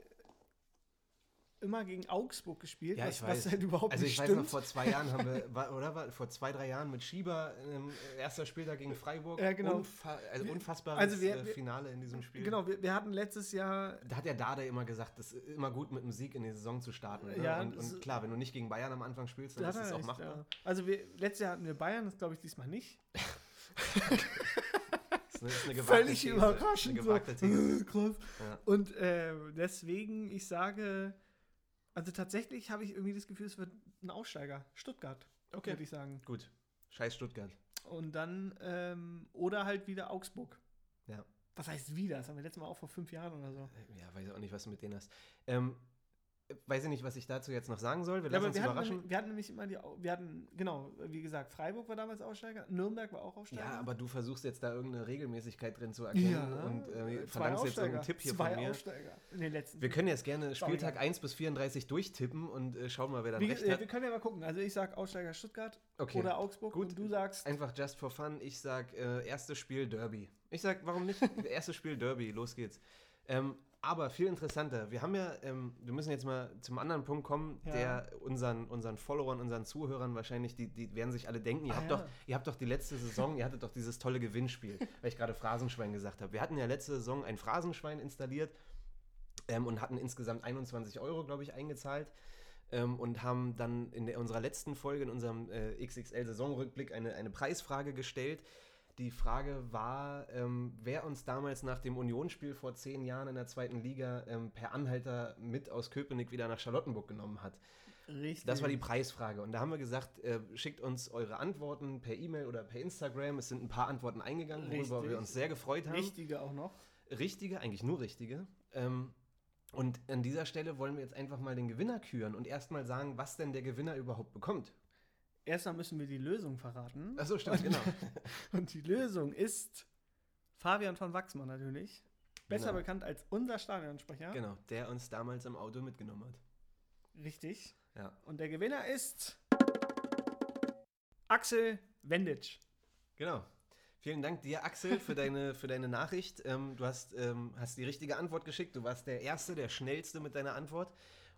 immer gegen Augsburg gespielt, ja, was, was, halt überhaupt also nicht ich stimmt. weiß noch, vor zwei Jahren haben wir, war, oder war, vor zwei, drei Jahren mit Schieber, ähm, erster Spieltag gegen Freiburg, ja, genau. Unfa also unfassbares also wir, äh, Finale in diesem Spiel. Genau, wir, wir, hatten letztes Jahr... Da hat der Dade immer gesagt, es ist immer gut mit einem Sieg in die Saison zu starten. Ne? Ja, und, und, klar, wenn du nicht gegen Bayern am Anfang spielst, dann da ist es auch machbar. Ja. Also wir, letztes Jahr hatten wir Bayern, das glaube ich diesmal nicht. Das ist eine, Völlig These. überraschend. Eine gewagte so. These. Krass. Ja. Und äh, deswegen, ich sage, also tatsächlich habe ich irgendwie das Gefühl, es wird ein Aussteiger. Stuttgart, Okay. würde ich sagen. Gut. Scheiß Stuttgart. Und dann, ähm, oder halt wieder Augsburg. Ja. Was heißt wieder? Das haben wir letztes Mal auch vor fünf Jahren oder so. Ja, weiß auch nicht, was du mit denen hast. Ähm, weiß ich nicht, was ich dazu jetzt noch sagen soll. Wir Ja, lassen uns wir hatten, überraschen. nämlich- wir hatten nämlich immer die, wir hatten, genau, wie gesagt, Freiburg war damals Aussteiger, Nürnberg war auch Aussteiger. Ja, aber du versuchst jetzt da irgendeine Regelmäßigkeit drin zu erkennen Ja, und äh, verlangst jetzt irgendeinen Aussteiger. Tipp hier Zwei von mir. Aussteiger in den letzten. Wir können jetzt gerne Sorry, Spieltag ja. 1 bis 34 durchtippen und äh, schauen mal, wer dann Wie, recht äh, hat. wir können ja mal gucken. Also ich sag Aussteiger Stuttgart Okay. oder Augsburg Gut. und du sagst Einfach just for fun. Ich sag äh, erstes Spiel Derby. Ich sag, warum nicht? erstes Spiel Derby. Los geht's. Ähm, aber viel interessanter. Wir haben ja, ähm, wir müssen jetzt mal zum anderen Punkt kommen, Ja. der unseren, unseren Followern, unseren Zuhörern wahrscheinlich, die, die werden sich alle denken, ihr, Ah, habt ja. doch, ihr habt doch die letzte Saison, ihr hattet doch dieses tolle Gewinnspiel, weil ich gerade Phrasenschwein gesagt habe. Wir hatten ja letzte Saison ein Phrasenschwein installiert ähm, und hatten insgesamt 21 Euro, glaube ich, eingezahlt. Ähm, und haben dann in der, unserer letzten Folge, in unserem äh, XXL-Saisonrückblick, eine, eine Preisfrage gestellt. Die Frage war, ähm, wer uns damals nach dem Unionsspiel vor zehn Jahren in der zweiten Liga ähm, per Anhalter mit aus Köpenick wieder nach Charlottenburg genommen hat. richtig. Das war die Preisfrage. Und da haben wir gesagt, äh, schickt uns eure Antworten per E-Mail oder per Instagram. Es sind ein paar Antworten eingegangen, worüber Richtig. wir uns sehr gefreut haben. richtige auch noch. Richtige, eigentlich nur richtige. Ähm, und an dieser Stelle wollen wir jetzt einfach mal den Gewinner küren und erstmal sagen, was denn der Gewinner überhaupt bekommt. Erstmal müssen wir die Lösung verraten. Achso, stimmt, genau. Und die Lösung ist Fabian von Wachsmann natürlich. Besser Genau. bekannt als unser Stadionsprecher. Genau, der uns damals im Auto mitgenommen hat. Richtig. Ja. Und der Gewinner ist Axel Wenditsch. Genau. Vielen Dank dir, Axel, für deine, für deine Nachricht. Ähm, du hast, ähm, hast die richtige Antwort geschickt. Du warst der Erste, der Schnellste mit deiner Antwort.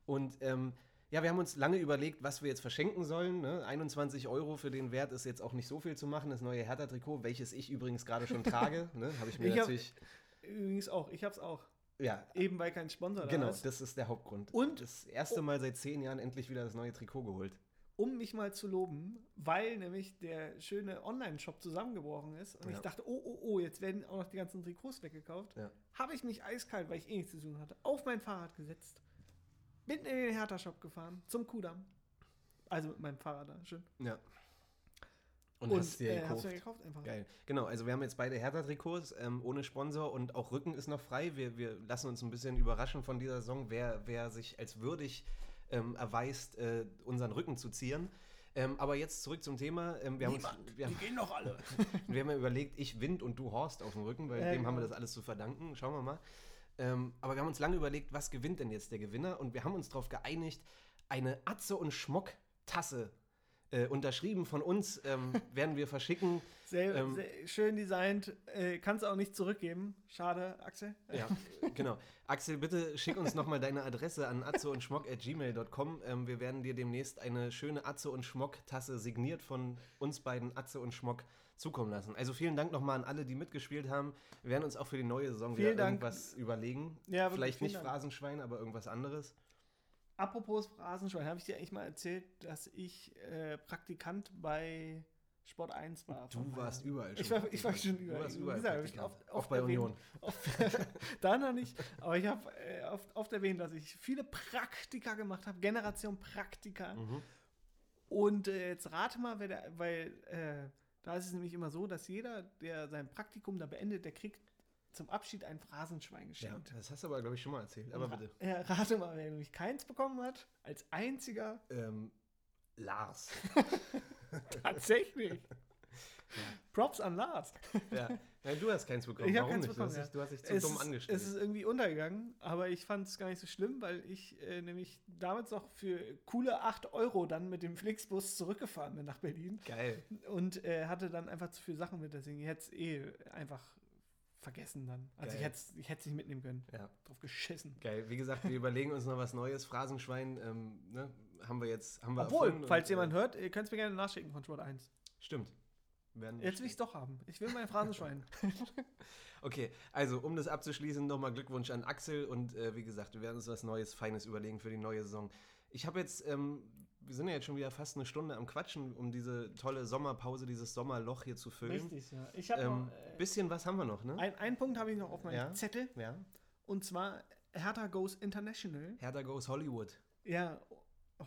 Und ähm, ja, wir haben uns lange überlegt, was wir jetzt verschenken sollen. Ne? 21 Euro für den Wert ist jetzt auch nicht so viel zu machen. Das neue Hertha-Trikot, welches ich übrigens gerade schon trage, ne? habe ich mir Ich hab- natürlich. Übrigens auch, ich hab's auch. ja, Eben weil kein Sponsor genau, da ist. das ist der Hauptgrund. Und- das erste Mal seit zehn Jahren endlich wieder das neue Trikot geholt. um mich mal zu loben, weil nämlich der schöne Online-Shop zusammengebrochen ist und Ja. ich dachte, oh, oh, oh, jetzt werden auch noch die ganzen Trikots weggekauft. Ja. Habe ich mich eiskalt, weil ich eh nichts zu tun hatte, auf mein Fahrrad gesetzt, bin in den Hertha-Shop gefahren, zum Kudamm. Also mit meinem Fahrrad da, schön. Ja. Und, Und, hast dir äh, hast gekauft. du ja gekauft einfach. Geil. Genau, also wir haben jetzt beide Hertha-Trikots ähm, ohne Sponsor und auch Rücken ist noch frei. Wir, wir lassen uns ein bisschen überraschen von dieser Saison, wer, wer sich als würdig ähm, erweist, äh, unseren Rücken zu zieren. Ähm, aber jetzt zurück zum Thema. Ähm, wir, haben uns, wir, die haben, gehen doch alle. wir haben ja überlegt, ich Wind und du Horst auf dem Rücken, weil Ja, dem haben wir genau. das alles zu verdanken. Schauen wir mal. Ähm, aber wir haben uns lange überlegt, was gewinnt denn jetzt der Gewinner? Und wir haben uns darauf geeinigt, eine Atze und Schmock-Tasse, äh, unterschrieben von uns, ähm, werden wir verschicken. Sehr, Ähm, sehr schön designt. Äh, kannst du auch nicht zurückgeben. Schade, Axel. Ja, genau. Axel, bitte schick uns nochmal deine Adresse an atze und schmock.gmail.com. Ähm, wir werden dir demnächst eine schöne Atze und Schmock-Tasse signiert von uns beiden Atze und Schmock zukommen lassen. Also vielen Dank nochmal an alle, die mitgespielt haben. Wir werden uns auch für die neue Saison Vielen wieder Dank. irgendwas überlegen. Ja, Vielleicht nicht Dank. Phrasenschwein, aber irgendwas anderes. Apropos Phrasenschwein, habe ich dir eigentlich mal erzählt, dass ich äh, Praktikant bei Sport 1 war. Du warst überall Ich war, ich war schon überall. Du warst überall gesagt, Praktikant. oft- auch oft bei erwähnt. Union. Oft, da noch nicht, aber ich habe äh, oft, oft erwähnt, dass ich viele Praktika gemacht habe, Generation Praktika. Mhm. Und äh, jetzt rate mal, der, weil äh, da ist es nämlich immer so, dass jeder, der sein Praktikum da beendet, der kriegt zum Abschied ein Phrasenschwein Ja, geschenkt. das hast du aber, glaube ich, schon mal erzählt. Aber Ra- bitte. Ja, rate mal, wer nämlich keins bekommen hat, als einziger. Ähm, Lars. Tatsächlich. Props an Lars. ja. Nein, du hast keins bekommen. Ich Warum keins nicht? Bekommen, du, hast dich, du hast dich zu es dumm ist, angestellt. Es ist irgendwie untergegangen, aber ich fand es gar nicht so schlimm, weil ich äh, nämlich damals noch für coole 8 Euro dann mit dem Flixbus zurückgefahren bin nach Berlin. Geil. Und äh, hatte dann einfach zu viele Sachen mit, deswegen hätte es eh einfach vergessen dann. Also Geil. ich hätte es nicht mitnehmen können. Ja. Drauf geschissen. Geil. Wie gesagt, wir überlegen uns noch was Neues. Phrasenschwein, ähm, ne, haben wir jetzt. Haben wir Obwohl, falls und, jemand äh, hört, ihr könnt es mir gerne nachschicken von Sport 1. Stimmt. Werden Jetzt will ich es doch haben. Ich will mein Phrasenschwein. Okay, also um das abzuschließen, nochmal Glückwunsch an Axel und äh, wie gesagt, wir werden uns was Neues, Feines überlegen für die neue Saison. Ich habe jetzt, ähm, wir sind ja jetzt schon wieder fast eine Stunde am Quatschen, um diese tolle Sommerpause, dieses Sommerloch hier zu füllen. Richtig, ja. Ich habe Ähm, noch. Äh, bisschen was haben wir noch, ne? ein, einen Punkt habe ich noch auf meinem Ja. Zettel. Ja. Und zwar Hertha Goes International. Hertha Goes Hollywood. Ja,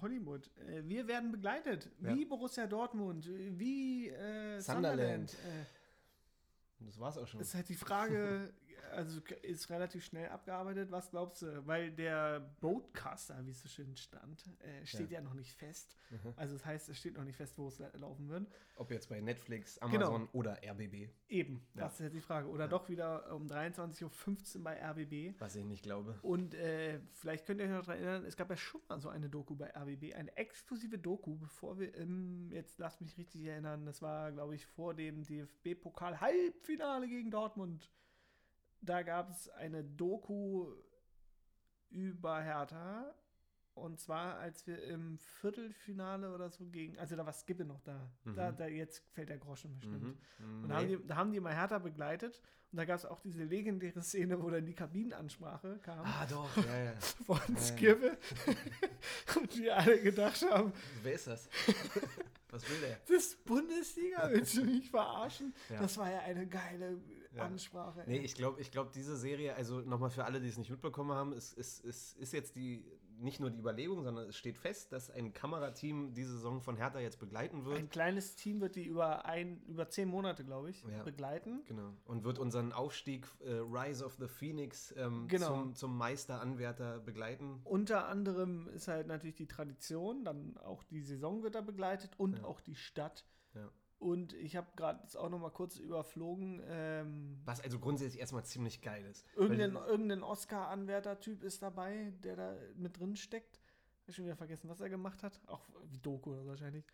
Hollywood. Äh, Wir werden begleitet. Ja. Wie Borussia Dortmund, wie äh, Sunderland. Sunderland. Äh, Das war's auch schon. Das ist halt die Frage, also ist relativ schnell abgearbeitet. Was glaubst du? Weil der Boatcaster, wie es so schön stand, äh, steht ja. noch nicht fest. Mhm. Also das heißt, es steht noch nicht fest, wo es la- laufen wird. Ob jetzt bei Netflix, Genau. Amazon oder RBB, Eben, Ja. das ist jetzt die Frage. Oder Ja. doch wieder um 23.15 Uhr bei RBB. was ich nicht glaube. Und äh, vielleicht könnt ihr euch noch daran erinnern, es gab ja schon mal so eine Doku bei RBB, eine exklusive Doku, bevor wir im, jetzt lasst mich richtig erinnern, das war, glaube ich, vor dem DFB-Pokal-Halbfinale gegen Dortmund. Da gab es eine Doku über Hertha. Und zwar, als wir im Viertelfinale oder so gegen, also da war Skippe noch da. da, Mhm. da jetzt fällt der Groschen bestimmt. Mhm. Und da, haben die, da haben die mal Hertha begleitet. Und da gab es auch diese legendäre Szene, wo dann die Kabinenansprache kam Ah, doch, ja, ja. von ja. Skibbe. und wir alle gedacht haben, Wer ist das? was will der? das ist Bundesliga, willst du mich verarschen? Ja. Das war ja eine geile Ja. Ansprache. Nee, ey. ich glaube, ich glaub, diese Serie, also nochmal für alle, die es nicht mitbekommen haben, es, es, es ist jetzt die nicht nur die Überlegung, sondern es steht fest, dass ein Kamerateam diese Saison von Hertha jetzt begleiten wird. Ein kleines Team wird die über, ein, über zehn Monate, glaube ich, Ja. begleiten. Genau. Und wird unseren Aufstieg äh, Rise of the Phoenix ähm, Genau. zum, zum Meisteranwärter begleiten. Unter anderem ist halt natürlich die Tradition, dann auch die Saison wird da begleitet und Ja. auch die Stadt. Ja. Und ich habe gerade jetzt auch noch mal kurz überflogen. Ähm, Was also grundsätzlich erstmal ziemlich geil ist. irgendein irgendein Oscar-Anwärter-Typ ist dabei, der da mit drin steckt. Ich schon wieder vergessen, was er gemacht hat. Auch wie Doku wahrscheinlich.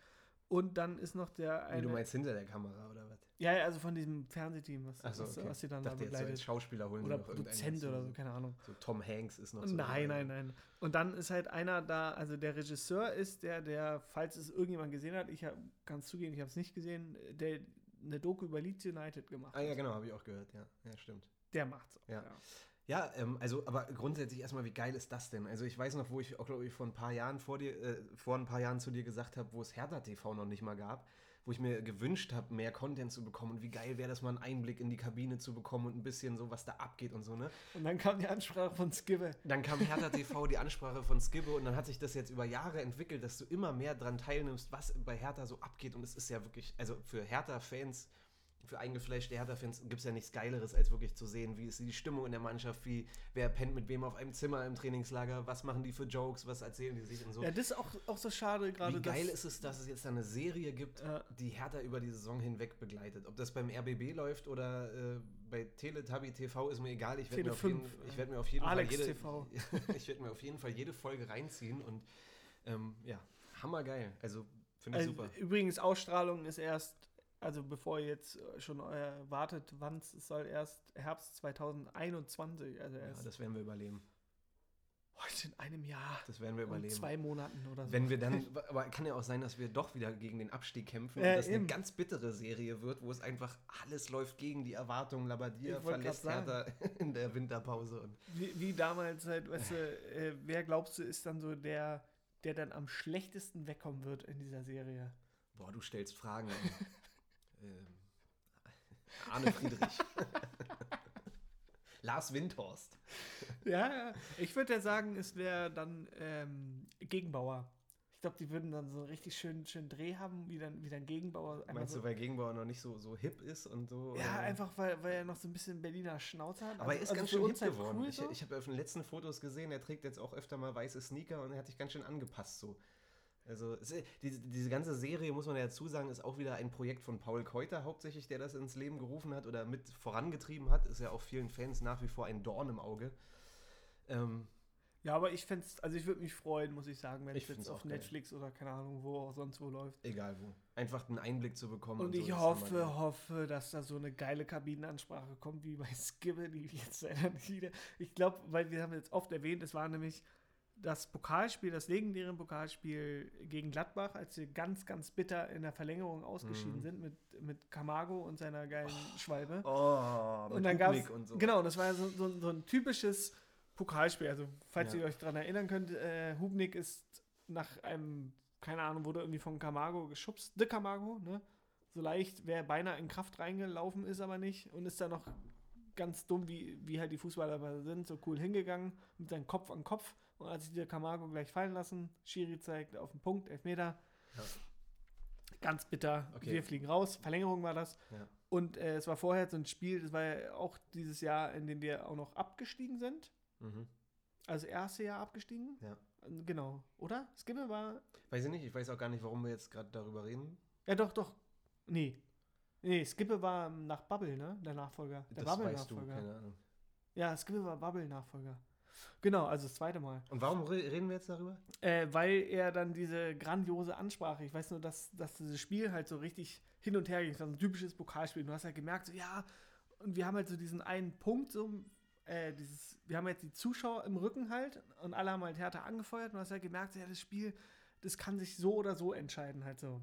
Und dann ist noch der Wie eine. du meinst hinter der Kamera oder was? ja, ja, also von diesem Fernsehteam, was, Ach so, okay. was sie dann Ich da dachte jetzt so als begleitet. Schauspieler holen oder Produzent oder so, keine Ahnung. So Tom Hanks ist noch so Nein, nein, nein. Und dann ist halt einer da, also der Regisseur ist der, der, falls es irgendjemand gesehen hat, ich kann es zugeben, ich habe es nicht gesehen, der eine Doku über Leeds United gemacht Ah ja, hat. genau, habe ich auch gehört, ja. Ja, stimmt. Der macht's auch, Ja. Ja, ähm, also, aber grundsätzlich erstmal, wie geil ist das denn? Also ich weiß noch, wo ich auch, glaube ich, vor ein paar Jahren vor dir, äh, vor ein paar Jahren zu dir gesagt habe, wo es Hertha TV noch nicht mal gab, wo ich mir gewünscht habe, mehr Content zu bekommen und wie geil wäre das mal einen Einblick in die Kabine zu bekommen und ein bisschen so, was da abgeht und so, ne? Und dann kam die Ansprache von Skibbe. Dann kam Hertha TV die Ansprache von Skibbe und dann hat sich das jetzt über Jahre entwickelt, dass du immer mehr dran teilnimmst, was bei Hertha so abgeht und es ist ja wirklich, also für Hertha-Fans, für eingefleischte Hertha-Fans gibt es ja nichts Geileres, als wirklich zu sehen, wie ist die Stimmung in der Mannschaft, wie, wer pennt mit wem auf einem Zimmer im Trainingslager, was machen die für Jokes, was erzählen die sich und so. Ja, das ist auch, auch so schade gerade. Wie geil ist es, dass es jetzt eine Serie gibt, Ja. die Hertha über die Saison hinweg begleitet. Ob das beim RBB läuft oder äh, bei Teletubby TV ist mir egal. Ich werde mir, auf jeden- 5, ich ja. werd mir auf jeden Alex Fall jede, TV. ich werde mir auf jeden Fall jede Folge reinziehen und ähm, ja, hammergeil. Also finde ich Also, super. übrigens, Ausstrahlung ist erst, also bevor ihr jetzt schon äh, wartet, wann es soll erst Herbst 2021, also Ja, erst das werden wir überleben. heute in einem Jahr. Das werden wir überleben. zwei Monaten oder so. Wenn wir dann, aber kann ja auch sein, dass wir doch wieder gegen den Abstieg kämpfen Ja, und das eben. eine ganz bittere Serie wird, wo es einfach alles läuft gegen die Erwartungen. Labadia wollt verlässt Hertha in der Winterpause. Und Wie, wie damals halt, weißt du, äh, wer glaubst du, ist dann so der, der dann am schlechtesten wegkommen wird in dieser Serie? Boah, du stellst Fragen. ähm, Arne Friedrich. Lars Windhorst. Ja, ja. ich würde ja sagen, es wäre dann ähm, Gegenbauer. Ich glaube, die würden dann so einen richtig schönen, schönen Dreh haben, wie dann, wie dann Gegenbauer. Meinst so, du, weil Gegenbauer noch nicht so, so hip ist und so? Ja, oder? einfach, weil, weil er noch so ein bisschen Berliner Schnauze hat. Aber er ist also ganz schön hip halt geworden. cool ich so. ich habe auf den letzten Fotos gesehen, er trägt jetzt auch öfter mal weiße Sneaker und er hat sich ganz schön angepasst so. Also es, die, diese ganze Serie, muss man ja dazu sagen, ist auch wieder ein Projekt von Paul Keuter hauptsächlich, der das ins Leben gerufen hat oder mit vorangetrieben hat. Ist ja auch vielen Fans nach wie vor ein Dorn im Auge. Ähm, ja, aber ich fände also ich würde mich freuen, muss ich sagen, wenn es jetzt auf Netflix geil. oder keine Ahnung, wo auch sonst wo läuft. Egal wo. Einfach einen Einblick zu bekommen. Und, und ich so, hoffe, hoffe, dass da so eine geile Kabinenansprache kommt, wie bei Skibbe, die jetzt leider nicht wieder. Ich glaube, weil wir haben jetzt oft erwähnt, es war nämlich das Pokalspiel, das legendäre Pokalspiel gegen Gladbach, als sie ganz, ganz bitter in der Verlängerung ausgeschieden mhm. sind mit, mit Camargo und seiner geilen oh. Schwalbe. Oh, und dann gab es. So. Genau, das war ja so, so, so, ein typisches Pokalspiel. Also, falls ja. ihr euch daran erinnern könnt, äh, Hubnik ist nach einem, keine Ahnung, wurde irgendwie von Camargo geschubst. De Camargo, ne? So leicht, wer beinahe in Kraft reingelaufen ist, aber nicht. Und ist da noch ganz dumm, wie, wie halt die Fußballer sind, so cool hingegangen, mit seinem Kopf an Kopf und als sich der Camargo gleich fallen lassen, Schiri zeigt auf den Punkt, Elfmeter. Ja. Ganz bitter. Okay. Wir fliegen raus. Verlängerung war das. Ja. Und äh, es war vorher so ein Spiel, das war ja auch dieses Jahr, in dem wir auch noch abgestiegen sind. Mhm. Also erste Jahr abgestiegen. Ja. Genau, oder? Skimme war. Weiß ich nicht, ich weiß auch gar nicht, warum wir jetzt gerade darüber reden. Ja, doch, doch. Nee. Nee, Skippe war nach Bubble, ne? Der Nachfolger. Der Bubble-Nachfolger. Keine Ahnung. Ja, Skippe war Bubble-Nachfolger. Genau, also das zweite Mal. Und warum reden wir jetzt darüber? Äh, weil er dann diese grandiose Ansprache, ich weiß nur, dass, dass dieses Spiel halt so richtig hin und her ging. Das war ein typisches Pokalspiel. Du hast halt gemerkt, so, ja, und wir haben halt so diesen einen Punkt, so, äh, dieses, wir haben jetzt die Zuschauer im Rücken halt und alle haben halt härter angefeuert und du hast halt gemerkt, ja, das Spiel, das kann sich so oder so entscheiden, halt so.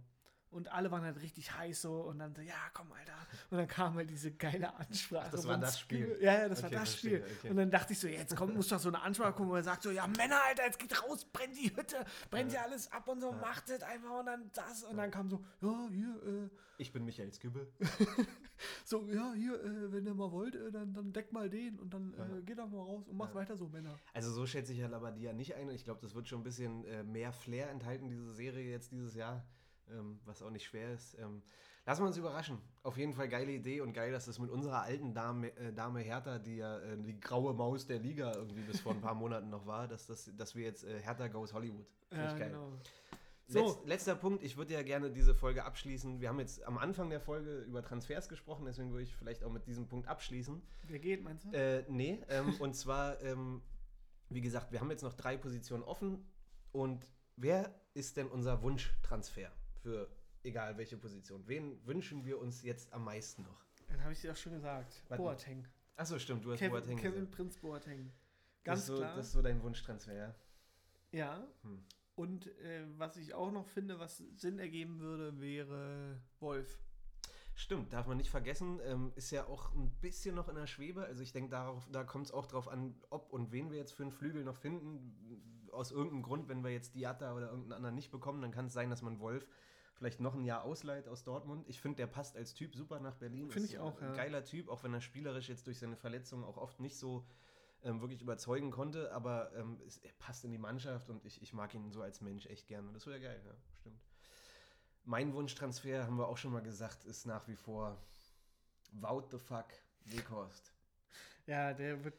Und alle waren halt richtig heiß so und dann so, ja, komm, Alter. Und dann kam halt diese geile Ansprache. Ach, das war das Spiel. Ja, ja, das okay, war das Spiel. Okay. Und dann dachte ich so, jetzt kommt, muss doch so eine Ansprache kommen, wo er sagt so, ja, Männer, Alter, jetzt geht raus, brennt die Hütte, brennt ja, alles ab und so, ja. macht es einfach und dann das. Und dann kam so, ja, hier, äh. Ich bin Michael Skübbe. so, ja, hier, äh, wenn ihr mal wollt, äh, dann, dann deckt mal den und dann äh, geht doch mal raus und macht weiter so, Männer. Also so schätze ich ja Labadia nicht ein. Ich glaube, das wird schon ein bisschen äh, mehr Flair enthalten, diese Serie jetzt dieses Jahr ähm, was auch nicht schwer ist. Ähm, lassen wir uns überraschen. Auf jeden Fall geile Idee und geil, dass das mit unserer alten Dame, äh, Dame Hertha, die ja äh, die graue Maus der Liga irgendwie bis vor ein paar Monaten noch war, dass, das, dass wir jetzt äh, Hertha goes Hollywood. Finde ja, ich geil. Genau. So. Letz, letzter Punkt, ich würde ja gerne diese Folge abschließen. Wir haben jetzt am Anfang der Folge über Transfers gesprochen, deswegen würde ich vielleicht auch mit diesem Punkt abschließen. Wer geht, meinst du? Äh, nee, ähm, und zwar, ähm, wie gesagt, wir haben jetzt noch drei Positionen offen und wer ist denn unser Wunschtransfer? Für egal welche Position. Wen wünschen wir uns jetzt am meisten noch? Dann habe ich dir auch schon gesagt. Boateng. Achso, stimmt, du hast Kevin, Boateng Kevin gesagt. Prinz Boateng. Ganz das so, klar. Das ist so dein Wunschtransfer, ja? Ja. Hm. Und äh, was ich auch noch finde, was Sinn ergeben würde, wäre Wolf. Stimmt, darf man nicht vergessen, ähm, ist ja auch ein bisschen noch in der Schwebe. Also ich denke, da kommt es auch darauf an, ob und wen wir jetzt für einen Flügel noch finden. Aus irgendeinem Grund, wenn wir jetzt Diatta oder irgendeinen anderen nicht bekommen, dann kann es sein, dass man Wolf vielleicht noch ein Jahr ausleiht aus Dortmund. Ich finde, der passt als Typ super nach Berlin. Finde ich auch, ein ja. geiler Typ, auch wenn er spielerisch jetzt durch seine Verletzungen auch oft nicht so ähm, wirklich überzeugen konnte, aber ähm, es, er passt in die Mannschaft und ich, ich mag ihn so als Mensch echt gerne. Das wäre geil, ja, stimmt. Mein Wunschtransfer, haben wir auch schon mal gesagt, ist nach wie vor Wout the fuck Weghorst. Ja, der wird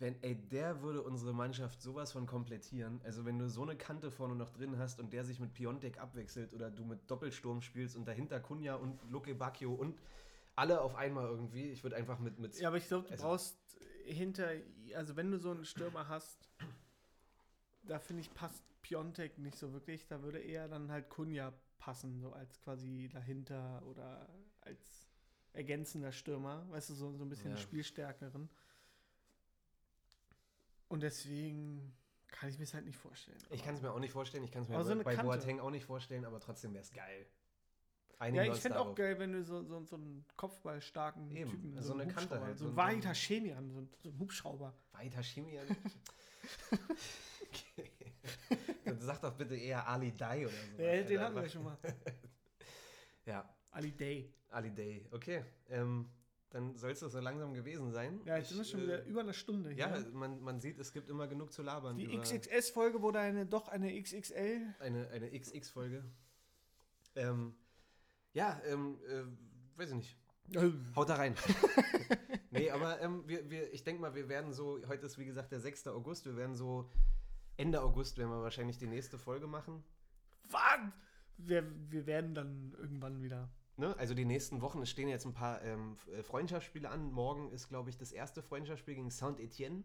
wenn, ey, der würde unsere Mannschaft sowas von komplettieren. Also wenn du so eine Kante vorne noch drin hast und der sich mit Piontek abwechselt oder du mit Doppelsturm spielst und dahinter Kunja und Luke Bacchio und alle auf einmal irgendwie. Ich würde einfach mit, mit. Ja, aber ich glaube, du also, brauchst hinter, also wenn du so einen Stürmer hast, da finde ich, passt Piontek nicht so wirklich. Da würde eher dann halt Kunja passen, so als quasi dahinter oder als ergänzender Stürmer. Weißt du, so, so ein bisschen ja. spielstärkeren. Und deswegen kann ich mir es halt nicht vorstellen. Ich kann es mir auch nicht vorstellen. Ich kann es mir so bei Kante. Boateng auch nicht vorstellen, aber trotzdem wäre es geil. Einigen ja, ich fände auch geil, wenn du so, so, so einen kopfballstarken Eben, Typen, so, so eine Kante halt. So ein Weiter Chemian, so, so ein Hubschrauber. Weiter Chemian? okay. Sag doch bitte eher Ali Day oder so. Ja, den hatten wir schon mal. ja. Ali Day. Ali Day, okay. Ähm, dann soll es das so langsam gewesen sein. Ja, jetzt sind wir schon wieder äh, über eine Stunde hier. Ja, man, man sieht, es gibt immer genug zu labern. Die XXS-Folge wurde eine, doch eine XXL. Eine, eine XX-Folge. Ähm, ja, ähm, äh, weiß ich nicht. Haut da rein. nee, aber ähm, wir, wir, ich denke mal, wir werden so, heute ist wie gesagt der 6. August, wir werden so Ende August werden wir wahrscheinlich die nächste Folge machen. was? Wir, wir werden dann irgendwann wieder. Ne? Also die nächsten Wochen, es stehen jetzt ein paar ähm, äh, Freundschaftsspiele an. Morgen ist, glaube ich, das erste Freundschaftsspiel gegen Saint-Etienne.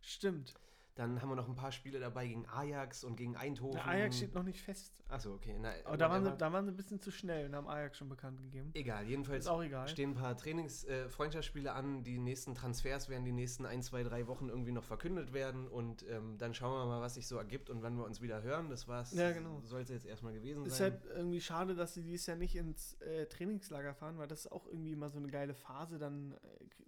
Stimmt. Dann haben wir noch ein paar Spiele dabei gegen Ajax und gegen Eindhoven. Der Ajax steht noch nicht fest. Achso, okay. Na, Aber da waren, sie, da waren sie ein bisschen zu schnell und haben Ajax schon bekannt gegeben. Egal, jedenfalls egal. stehen ein paar Trainings-Freundschaftsspiele äh, an. Die nächsten Transfers werden die nächsten ein, zwei, drei Wochen irgendwie noch verkündet werden. Und ähm, dann schauen wir mal, was sich so ergibt und wann wir uns wieder hören. Das war's. Ja, genau. Soll es jetzt erstmal gewesen ist sein. Ist halt irgendwie schade, dass sie dieses Jahr nicht ins äh, Trainingslager fahren, weil das ist auch irgendwie mal so eine geile Phase. Dann äh,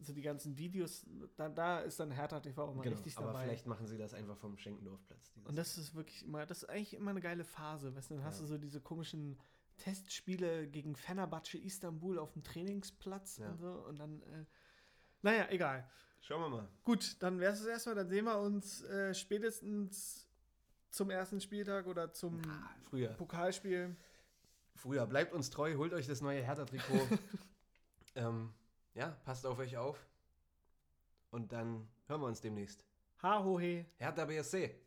so die ganzen Videos, da, da ist dann Hertha TV auch mal genau, richtig dabei. Aber vielleicht machen sie das einfach vom Schenkendorfplatz. Und das ist wirklich immer, das ist eigentlich immer eine geile Phase. Weißt du, dann ja. hast du so diese komischen Testspiele gegen Fenerbahce Istanbul auf dem Trainingsplatz ja. und so. Und dann, äh, naja, egal. Schauen wir mal. Gut, dann wäre es erstmal. Dann sehen wir uns äh, spätestens zum ersten Spieltag oder zum Na, früher. Pokalspiel. Früher. Bleibt uns treu, holt euch das neue Hertha-Trikot. ähm, ja, passt auf euch auf. Und dann hören wir uns demnächst. Ha, ho, he. BSC.